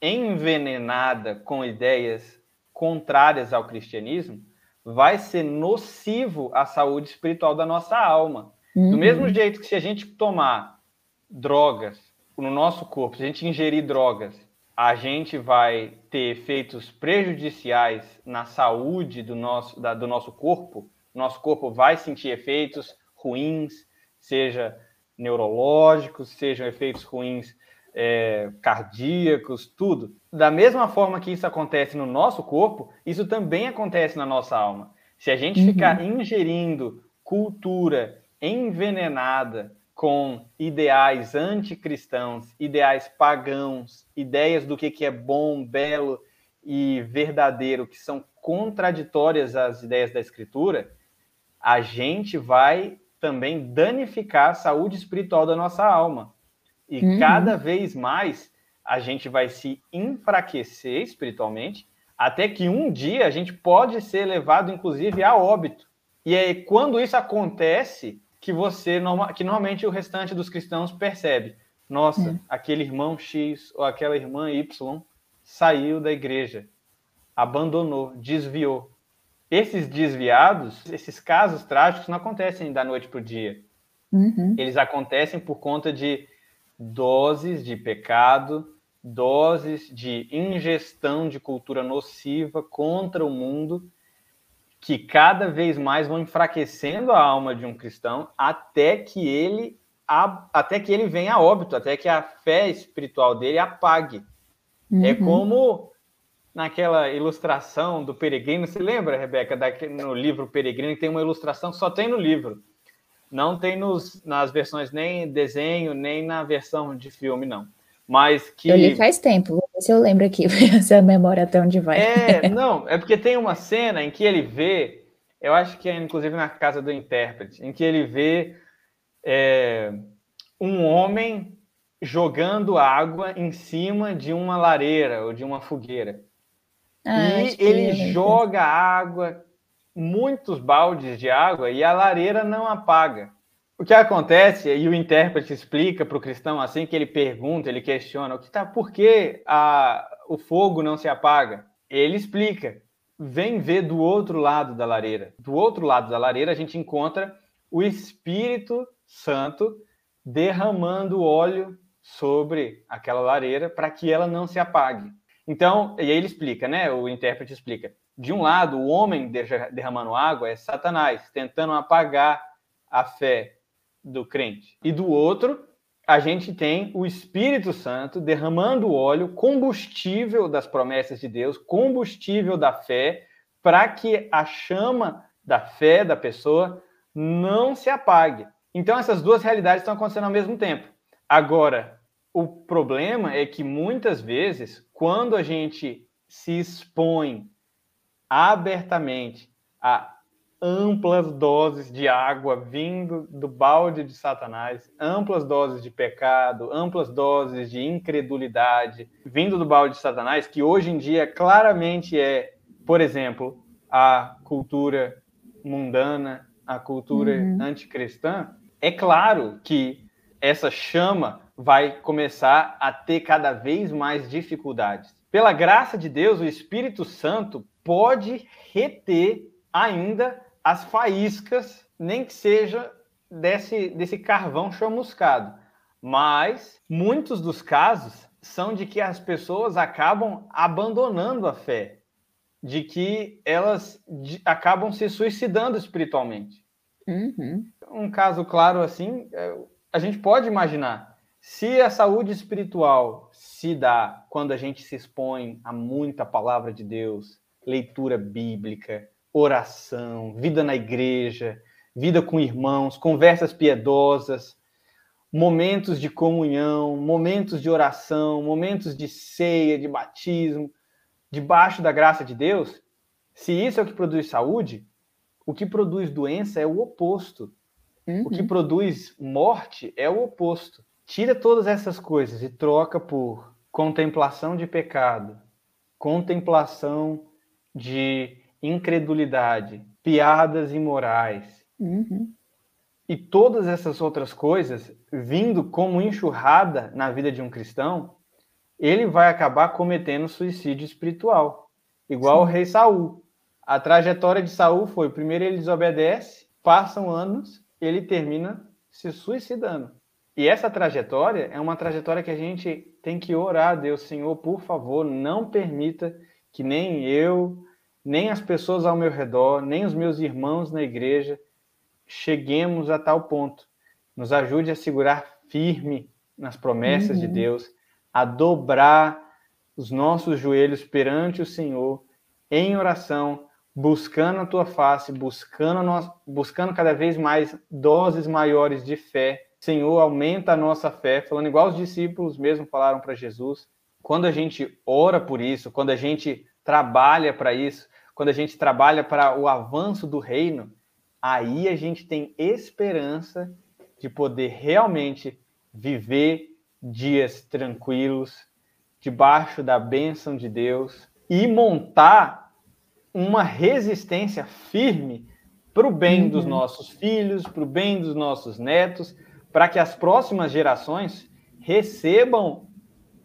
envenenada com ideias contrárias ao cristianismo vai ser nocivo à saúde espiritual da nossa alma. Uhum. Do mesmo jeito que se a gente tomar drogas no nosso corpo, se a gente ingerir drogas a gente vai ter efeitos prejudiciais na saúde do nosso, da, do nosso corpo, nosso corpo vai sentir efeitos ruins, seja neurológicos, sejam efeitos ruins é, cardíacos, tudo. Da mesma forma que isso acontece no nosso corpo, isso também acontece na nossa alma. Se a gente uhum. ficar ingerindo cultura envenenada com ideais anticristãos, ideais pagãos, ideias do que, que é bom, belo e verdadeiro, que são contraditórias às ideias da Escritura, a gente vai também danificar a saúde espiritual da nossa alma. E uhum. cada vez mais a gente vai se enfraquecer espiritualmente, até que um dia a gente pode ser levado, inclusive, a óbito. E é quando isso acontece que você, que normalmente o restante dos cristãos percebe, nossa, é. aquele irmão X ou aquela irmã Y saiu da igreja, abandonou, desviou. Esses desviados, esses casos trágicos não acontecem da noite para o dia. Uhum. Eles acontecem por conta de doses de pecado, doses de ingestão de cultura nociva contra o mundo, que cada vez mais vão enfraquecendo a alma de um cristão até que ele até que ele venha a óbito, até que a fé espiritual dele apague. É uhum. É como naquela ilustração do peregrino. Você lembra, Rebeca, daqui, no livro Peregrino, tem uma ilustração que só tem no livro. Não tem nos, nas versões nem desenho, nem na versão de filme, não. Mas que. Eu li faz tempo, vou ver se eu lembro aqui, se a memória até onde vai. É, não, é porque tem uma cena em que ele vê, eu acho que é inclusive na casa do intérprete, em que ele vê é, um homem jogando água em cima de uma lareira ou de uma fogueira. Ah, e ele joga água, muitos baldes de água, e a lareira não apaga. O que acontece, e o intérprete explica para o cristão assim que ele pergunta, ele questiona, o que tá, por que a, o fogo não se apaga? Ele explica, vem ver do outro lado da lareira. Do outro lado da lareira a gente encontra o Espírito Santo derramando óleo sobre aquela lareira para que ela não se apague. Então, e aí ele explica, né? O intérprete explica. De um lado, o homem derramando água é Satanás, tentando apagar a fé do crente. E do outro, a gente tem o Espírito Santo derramando óleo, combustível das promessas de Deus, combustível da fé, para que a chama da fé da pessoa não se apague. Então, essas duas realidades estão acontecendo ao mesmo tempo. Agora, o problema é que muitas vezes, quando a gente se expõe abertamente a amplas doses de água vindo do balde de Satanás, amplas doses de pecado, amplas doses de incredulidade vindo do balde de Satanás, que hoje em dia claramente é, por exemplo, a cultura mundana, a cultura uhum. anticristã, é claro que essa chama vai começar a ter cada vez mais dificuldades. Pela graça de Deus, o Espírito Santo pode reter ainda as faíscas, nem que seja desse, desse carvão chamuscado. Mas muitos dos casos são de que as pessoas acabam abandonando a fé, de que elas acabam se suicidando espiritualmente. Uhum. Um caso claro assim, é, a gente pode imaginar se a saúde espiritual se dá quando a gente se expõe a muita palavra de Deus, leitura bíblica, oração, vida na igreja, vida com irmãos, conversas piedosas, momentos de comunhão, momentos de oração, momentos de ceia, de batismo, debaixo da graça de Deus, se isso é o que produz saúde, o que produz doença é o oposto. Uhum. O que uhum. produz morte é o oposto. Tira todas essas coisas e troca por contemplação de pecado, contemplação de incredulidade, piadas imorais. Uhum. E todas essas outras coisas vindo como enxurrada na vida de um cristão, ele vai acabar cometendo suicídio espiritual, igual Sim. o rei Saul. A trajetória de Saul foi: primeiro ele desobedece, passam anos, ele termina se suicidando. E essa trajetória é uma trajetória que a gente tem que orar a Deus, Senhor, por favor, não permita que nem eu, nem as pessoas ao meu redor, nem os meus irmãos na igreja cheguemos a tal ponto. Nos ajude a segurar firme nas promessas uhum. de Deus, a dobrar os nossos joelhos perante o Senhor em oração buscando a tua face, buscando, nós, buscando cada vez mais doses maiores de fé. Senhor, aumenta a nossa fé, falando igual os discípulos mesmo falaram para Jesus. Quando a gente ora por isso, quando a gente trabalha para isso, quando a gente trabalha para o avanço do reino, aí a gente tem esperança de poder realmente viver dias tranquilos, debaixo da bênção de Deus, e montar uma resistência firme para o bem uhum. dos nossos filhos, para o bem dos nossos netos, para que as próximas gerações recebam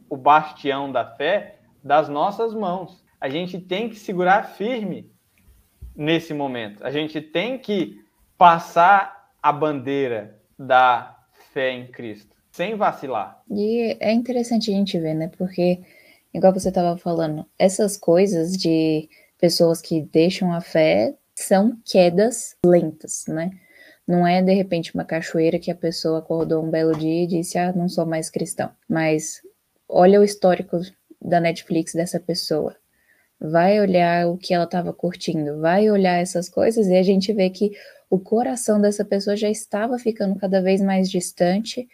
o bastião da fé das nossas mãos. A gente tem que segurar firme nesse momento. A gente tem que passar a bandeira da fé em Cristo, sem vacilar. E é interessante a gente ver, né? Porque, igual você estava falando, essas coisas de pessoas que deixam a fé são quedas lentas, né? Não é de repente uma cachoeira que a pessoa acordou um belo dia e disse: Ah, não sou mais cristão. Mas olha o histórico da Netflix dessa pessoa. Vai olhar o que ela estava curtindo, vai olhar essas coisas e a gente vê que o coração dessa pessoa já estava ficando cada vez mais distante.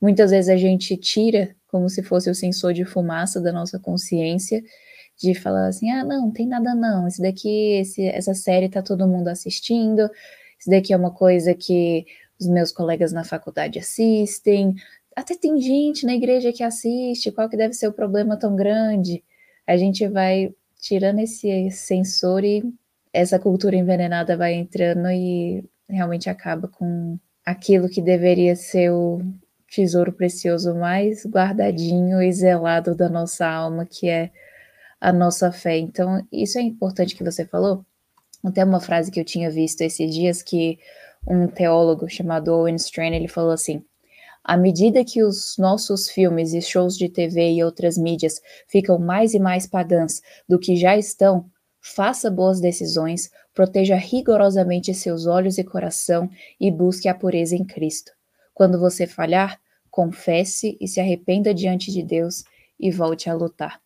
Muitas vezes a gente tira como se fosse o sensor de fumaça da nossa consciência, de falar assim: ah, não, não tem nada não, esse daqui, esse, essa série tá todo mundo assistindo, isso daqui é uma coisa que os meus colegas na faculdade assistem, até tem gente na igreja que assiste, qual que deve ser o problema tão grande? A gente vai tirando esse sensor e essa cultura envenenada vai entrando e realmente acaba com aquilo que deveria ser o tesouro precioso mais guardadinho e zelado da nossa alma, que é a nossa fé. Então, isso é importante que você falou. Até uma frase que eu tinha visto esses dias que um teólogo chamado Owen Strachan, ele falou assim: à medida que os nossos filmes e shows de TV e outras mídias ficam mais e mais pagãs do que já estão, faça boas decisões, proteja rigorosamente seus olhos e coração e busque a pureza em Cristo. Quando você falhar, confesse e se arrependa diante de Deus e volte a lutar.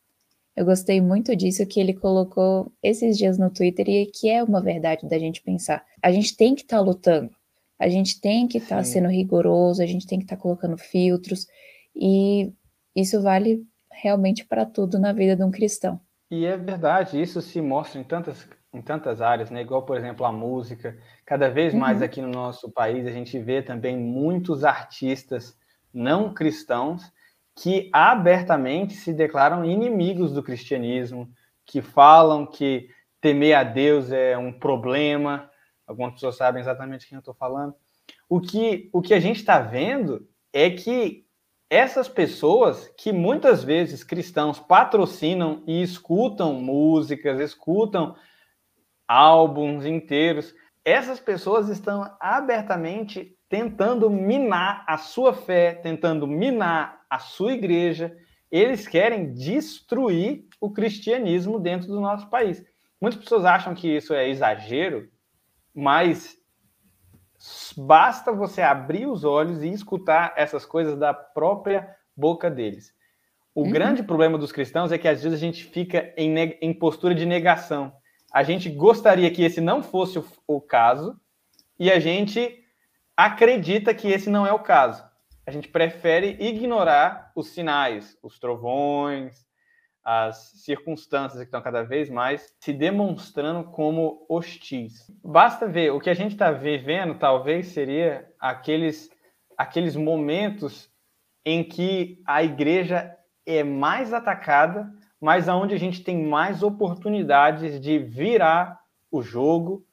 Eu gostei muito disso que ele colocou esses dias no Twitter e que é uma verdade da gente pensar. A gente tem que estar tá lutando. A gente tem que estar tá sendo rigoroso, a gente tem que estar tá colocando filtros, e isso vale realmente para tudo na vida de um cristão. E é verdade, isso se mostra em tantas, em tantas áreas, né? igual, por exemplo, a música. Cada vez mais uhum. aqui no nosso país a gente vê também muitos artistas não cristãos que abertamente se declaram inimigos do cristianismo, que falam que temer a Deus é um problema, Algumas pessoas sabem exatamente quem eu estou falando. O que, o que a gente está vendo é que essas pessoas que muitas vezes cristãos patrocinam e escutam músicas, escutam álbuns inteiros, essas pessoas estão abertamente tentando minar a sua fé, tentando minar a sua igreja. Eles querem destruir o cristianismo dentro do nosso país. Muitas pessoas acham que isso é exagero, mas basta você abrir os olhos e escutar essas coisas da própria boca deles. O uhum. grande problema dos cristãos é que às vezes a gente fica em, em postura de negação. A gente gostaria que esse não fosse o, o caso e a gente acredita que esse não é o caso. A gente prefere ignorar os sinais, os trovões, as circunstâncias que estão cada vez mais se demonstrando como hostis. Basta ver, o que a gente está vivendo talvez seria aqueles, aqueles momentos em que a igreja é mais atacada, mas aonde a gente tem mais oportunidades de virar o jogo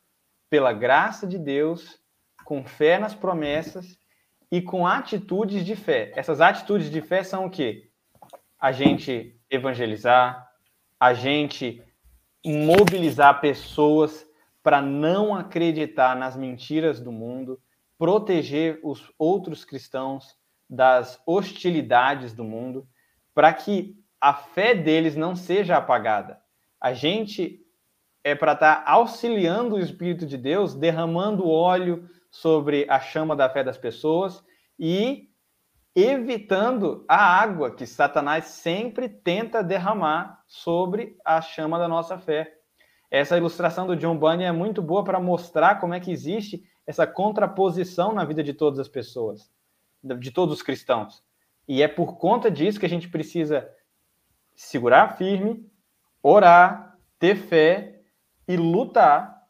pela graça de Deus, com fé nas promessas e com atitudes de fé. Essas atitudes de fé são o quê? A gente evangelizar, a gente mobilizar pessoas para não acreditar nas mentiras do mundo, proteger os outros cristãos das hostilidades do mundo, para que a fé deles não seja apagada. A gente é para estar tá auxiliando o Espírito de Deus, derramando óleo sobre a chama da fé das pessoas e evitando a água que Satanás sempre tenta derramar sobre a chama da nossa fé. Essa ilustração do John Bunyan é muito boa para mostrar como é que existe essa contraposição na vida de todas as pessoas, de todos os cristãos. E é por conta disso que a gente precisa segurar firme, orar, ter fé e lutar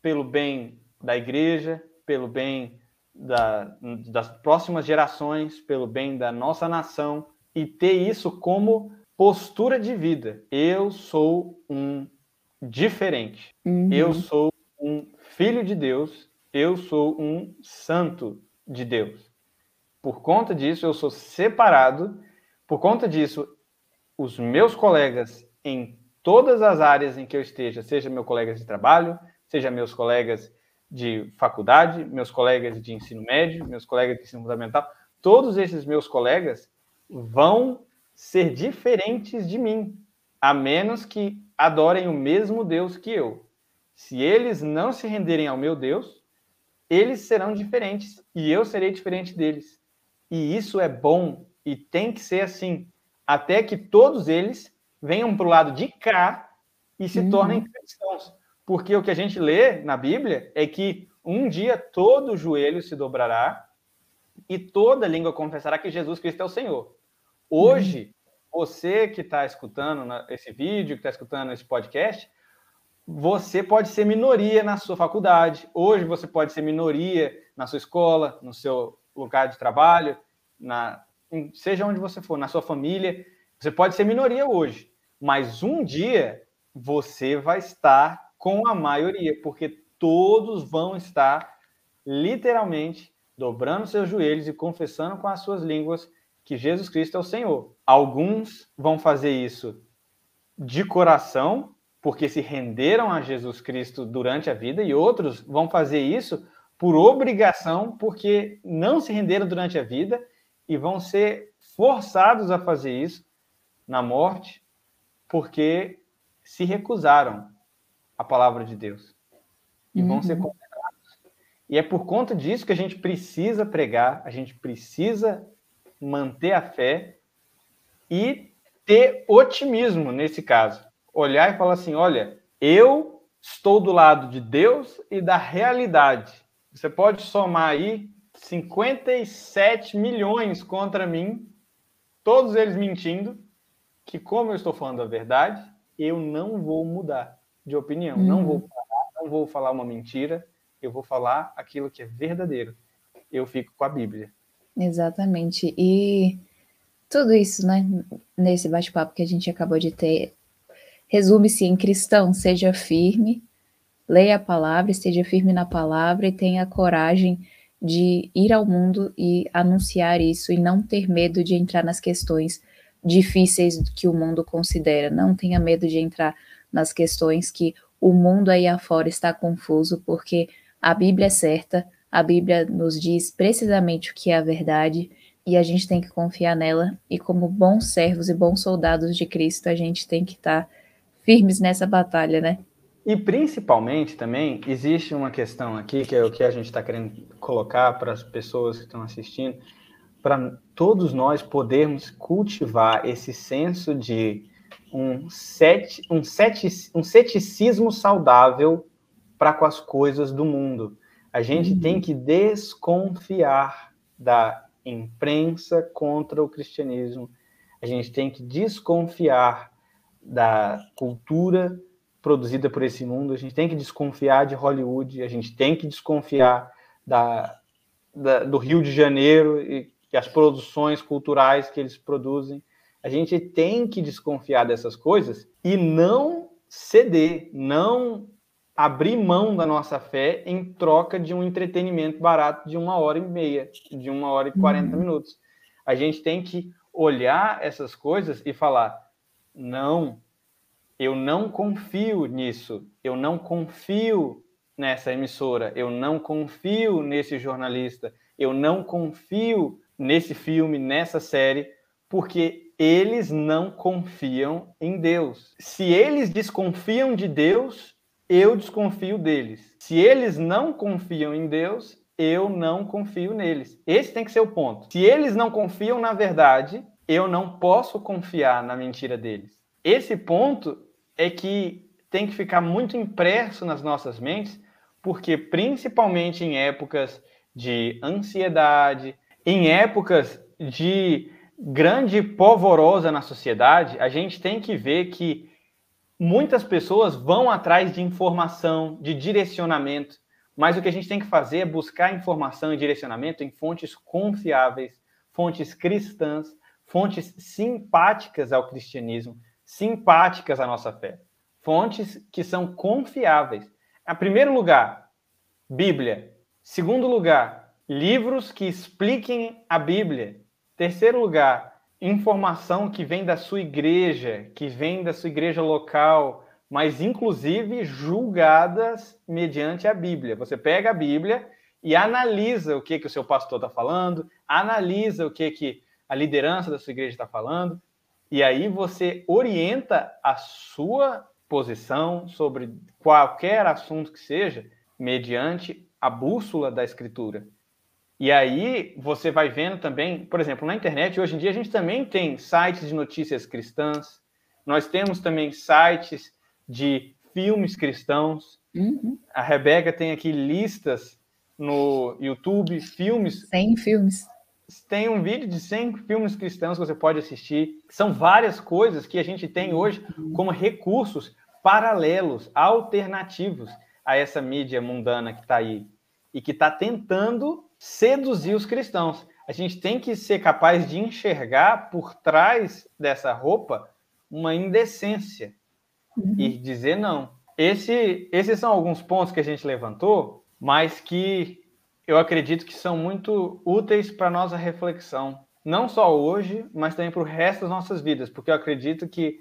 pelo bem da igreja, pelo bem da, das próximas gerações, pelo bem da nossa nação e ter isso como postura de vida. Eu sou um diferente. Uhum. Eu sou um filho de Deus. Eu sou um santo de Deus. Por conta disso, eu sou separado. Por conta disso, os meus colegas em todas as áreas em que eu esteja, seja meus colegas de trabalho, seja meus colegas de faculdade, meus colegas de ensino médio, meus colegas de ensino fundamental, todos esses meus colegas vão ser diferentes de mim, a menos que adorem o mesmo Deus que eu. Se eles não se renderem ao meu Deus, eles serão diferentes e eu serei diferente deles. E isso é bom e tem que ser assim, até que todos eles venham para o lado de cá e se uhum. tornem cristãos. Porque o que a gente lê na Bíblia é que um dia todo joelho se dobrará e toda língua confessará que Jesus Cristo é o Senhor. Hoje, uhum. você que está escutando esse vídeo, que está escutando esse podcast, você pode ser minoria na sua faculdade. Hoje você pode ser minoria na sua escola, no seu lugar de trabalho, na, seja onde você for, na sua família. Você pode ser minoria hoje, mas um dia você vai estar com a maioria, porque todos vão estar literalmente dobrando seus joelhos e confessando com as suas línguas que Jesus Cristo é o Senhor. Alguns vão fazer isso de coração, porque se renderam a Jesus Cristo durante a vida, e outros vão fazer isso por obrigação, porque não se renderam durante a vida e vão ser forçados a fazer isso na morte porque se recusaram à palavra de Deus e vão ser uhum. condenados. E é por conta disso que a gente precisa pregar, a gente precisa manter a fé e ter otimismo nesse caso. Olhar e falar assim: olha, eu estou do lado de Deus e da realidade. Você pode somar aí 57 milhões contra mim, todos eles mentindo, que como eu estou falando a verdade, eu não vou mudar de opinião, uhum. não vou parar, não vou falar uma mentira, eu vou falar aquilo que é verdadeiro. Eu fico com a Bíblia. Exatamente. E tudo isso, né, nesse bate-papo que a gente acabou de ter, resume-se em cristão, seja firme, leia a palavra, esteja firme na palavra e tenha coragem de ir ao mundo e anunciar isso e não ter medo de entrar nas questões difíceis que o mundo considera. Não tenha medo de entrar nas questões que o mundo aí afora está confuso, porque a Bíblia é certa, a Bíblia nos diz precisamente o que é a verdade e a gente tem que confiar nela. E como bons servos e bons soldados de Cristo, a gente tem que estar firmes nessa batalha, né? E principalmente também existe uma questão aqui que é o que a gente está querendo colocar para as pessoas que estão assistindo para todos nós podermos cultivar esse senso de um, set, um, set, um ceticismo saudável para com as coisas do mundo. A gente uhum. tem que desconfiar da imprensa contra o cristianismo. A gente tem que desconfiar da cultura produzida por esse mundo. A gente tem que desconfiar de Hollywood. A gente tem que desconfiar da, da do Rio de Janeiro e que as produções culturais que eles produzem. A gente tem que desconfiar dessas coisas e não ceder, não abrir mão da nossa fé em troca de um entretenimento barato de uma hora e meia, de uma hora e quarenta uhum. minutos. A gente tem que olhar essas coisas e falar: não, eu não confio nisso, eu não confio nessa emissora, eu não confio nesse jornalista, eu não confio nesse filme, nessa série, porque eles não confiam em Deus. Se eles desconfiam de Deus, eu desconfio deles. Se eles não confiam em Deus, eu não confio neles. Esse tem que ser o ponto. Se eles não confiam na verdade, eu não posso confiar na mentira deles. Esse ponto é que tem que ficar muito impresso nas nossas mentes, porque principalmente em épocas de ansiedade, em épocas de grande polvorosa na sociedade, a gente tem que ver que muitas pessoas vão atrás de informação, de direcionamento, mas o que a gente tem que fazer é buscar informação e direcionamento em fontes confiáveis, fontes cristãs, fontes simpáticas ao cristianismo, simpáticas à nossa fé, fontes que são confiáveis. Em primeiro lugar, Bíblia. Segundo lugar, livros que expliquem a Bíblia. Terceiro lugar, informação que vem da sua igreja, que vem da sua igreja local, mas inclusive julgadas mediante a Bíblia. Você pega a Bíblia e analisa o que, que o seu pastor está falando, analisa o que, que a liderança da sua igreja está falando, e aí você orienta a sua posição sobre qualquer assunto que seja, mediante a bússola da escritura. E aí você vai vendo também, por exemplo, na internet, hoje em dia a gente também tem sites de notícias cristãs, nós temos também sites de filmes cristãos. Uhum. A Rebeca tem aqui listas no YouTube, filmes. 100 filmes tem um vídeo de 100 filmes cristãos que você pode assistir. São várias coisas que a gente tem hoje como recursos paralelos, alternativos a essa mídia mundana que está aí e que está tentando seduzir os cristãos. A gente tem que ser capaz de enxergar por trás dessa roupa uma indecência uhum. e dizer não. Esse, esses são alguns pontos que a gente levantou, mas que eu acredito que são muito úteis para nossa reflexão, não só hoje, mas também para o resto das nossas vidas, porque eu acredito que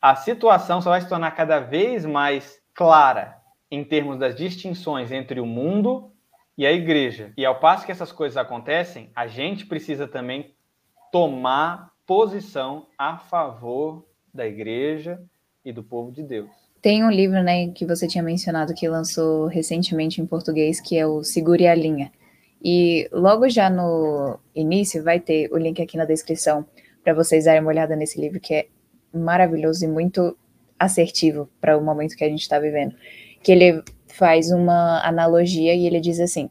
a situação só vai se tornar cada vez mais clara em termos das distinções entre o mundo e a igreja. E ao passo que essas coisas acontecem, a gente precisa também tomar posição a favor da igreja e do povo de Deus. Tem um livro, né, que você tinha mencionado que lançou recentemente em português, que é o Segure a Linha. E logo já no início vai ter o link aqui na descrição para vocês darem uma olhada nesse livro, que é maravilhoso e muito assertivo para o momento que a gente está vivendo. Que ele faz uma analogia e ele diz assim: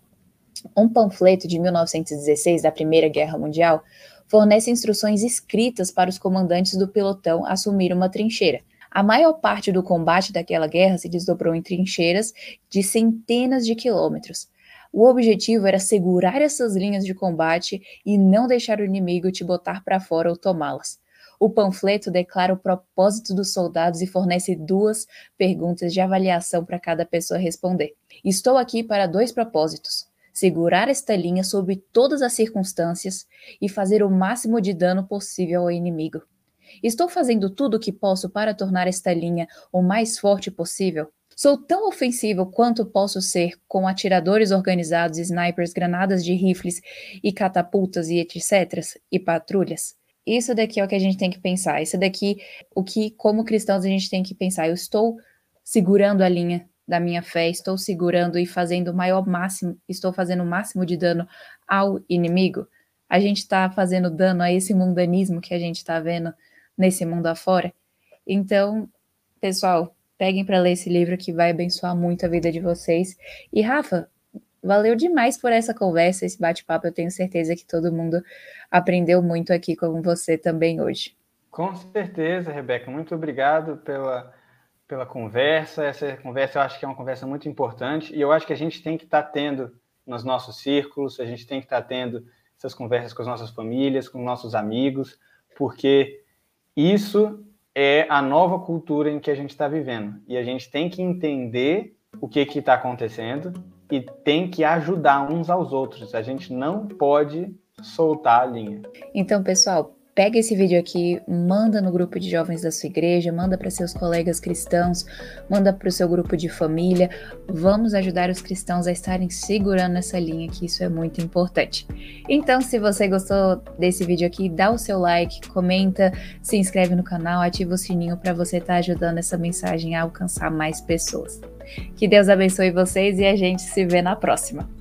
um panfleto de 1916 da Primeira Guerra Mundial fornece instruções escritas para os comandantes do pelotão assumir uma trincheira a maior parte do combate daquela guerra se desdobrou em trincheiras de centenas de quilômetros. O objetivo era segurar essas linhas de combate e não deixar o inimigo te botar para fora ou tomá-las. O panfleto declara o propósito dos soldados e fornece duas perguntas de avaliação para cada pessoa responder. Estou aqui para dois propósitos: segurar esta linha sob todas as circunstâncias e fazer o máximo de dano possível ao inimigo. Estou fazendo tudo o que posso para tornar esta linha o mais forte possível? Sou tão ofensivo quanto posso ser com atiradores organizados, snipers, granadas de rifles e catapultas e etc. e patrulhas? Isso daqui é o que a gente tem que pensar. Isso daqui, o que, como cristãos, a gente tem que pensar. Eu estou segurando a linha da minha fé, estou segurando e fazendo o maior máximo, estou fazendo o máximo de dano ao inimigo. A gente está fazendo dano a esse mundanismo que a gente está vendo nesse mundo afora. Então, pessoal, peguem para ler esse livro que vai abençoar muito a vida de vocês. E Rafa, valeu demais por essa conversa, esse bate-papo. Eu tenho certeza que todo mundo aprendeu muito aqui com você também hoje. Com certeza, Rebeca. Muito obrigado pela, pela conversa. Essa conversa eu acho que é uma conversa muito importante e eu acho que a gente tem que estar tá tendo nos nossos círculos, a gente tem que estar tá tendo essas conversas com as nossas famílias, com nossos amigos, porque isso é a nova cultura em que a gente está vivendo. E a gente tem que entender o que está acontecendo e tem que ajudar uns aos outros. A gente não pode soltar a linha. Então, pessoal, Pega esse vídeo aqui, manda no grupo de jovens da sua igreja, manda para seus colegas cristãos, manda para o seu grupo de família. Vamos ajudar os cristãos a estarem segurando essa linha, que isso é muito importante. Então, se você gostou desse vídeo aqui, dá o seu like, comenta, se inscreve no canal, ativa o sininho para você estar tá ajudando essa mensagem a alcançar mais pessoas. Que Deus abençoe vocês e a gente se vê na próxima.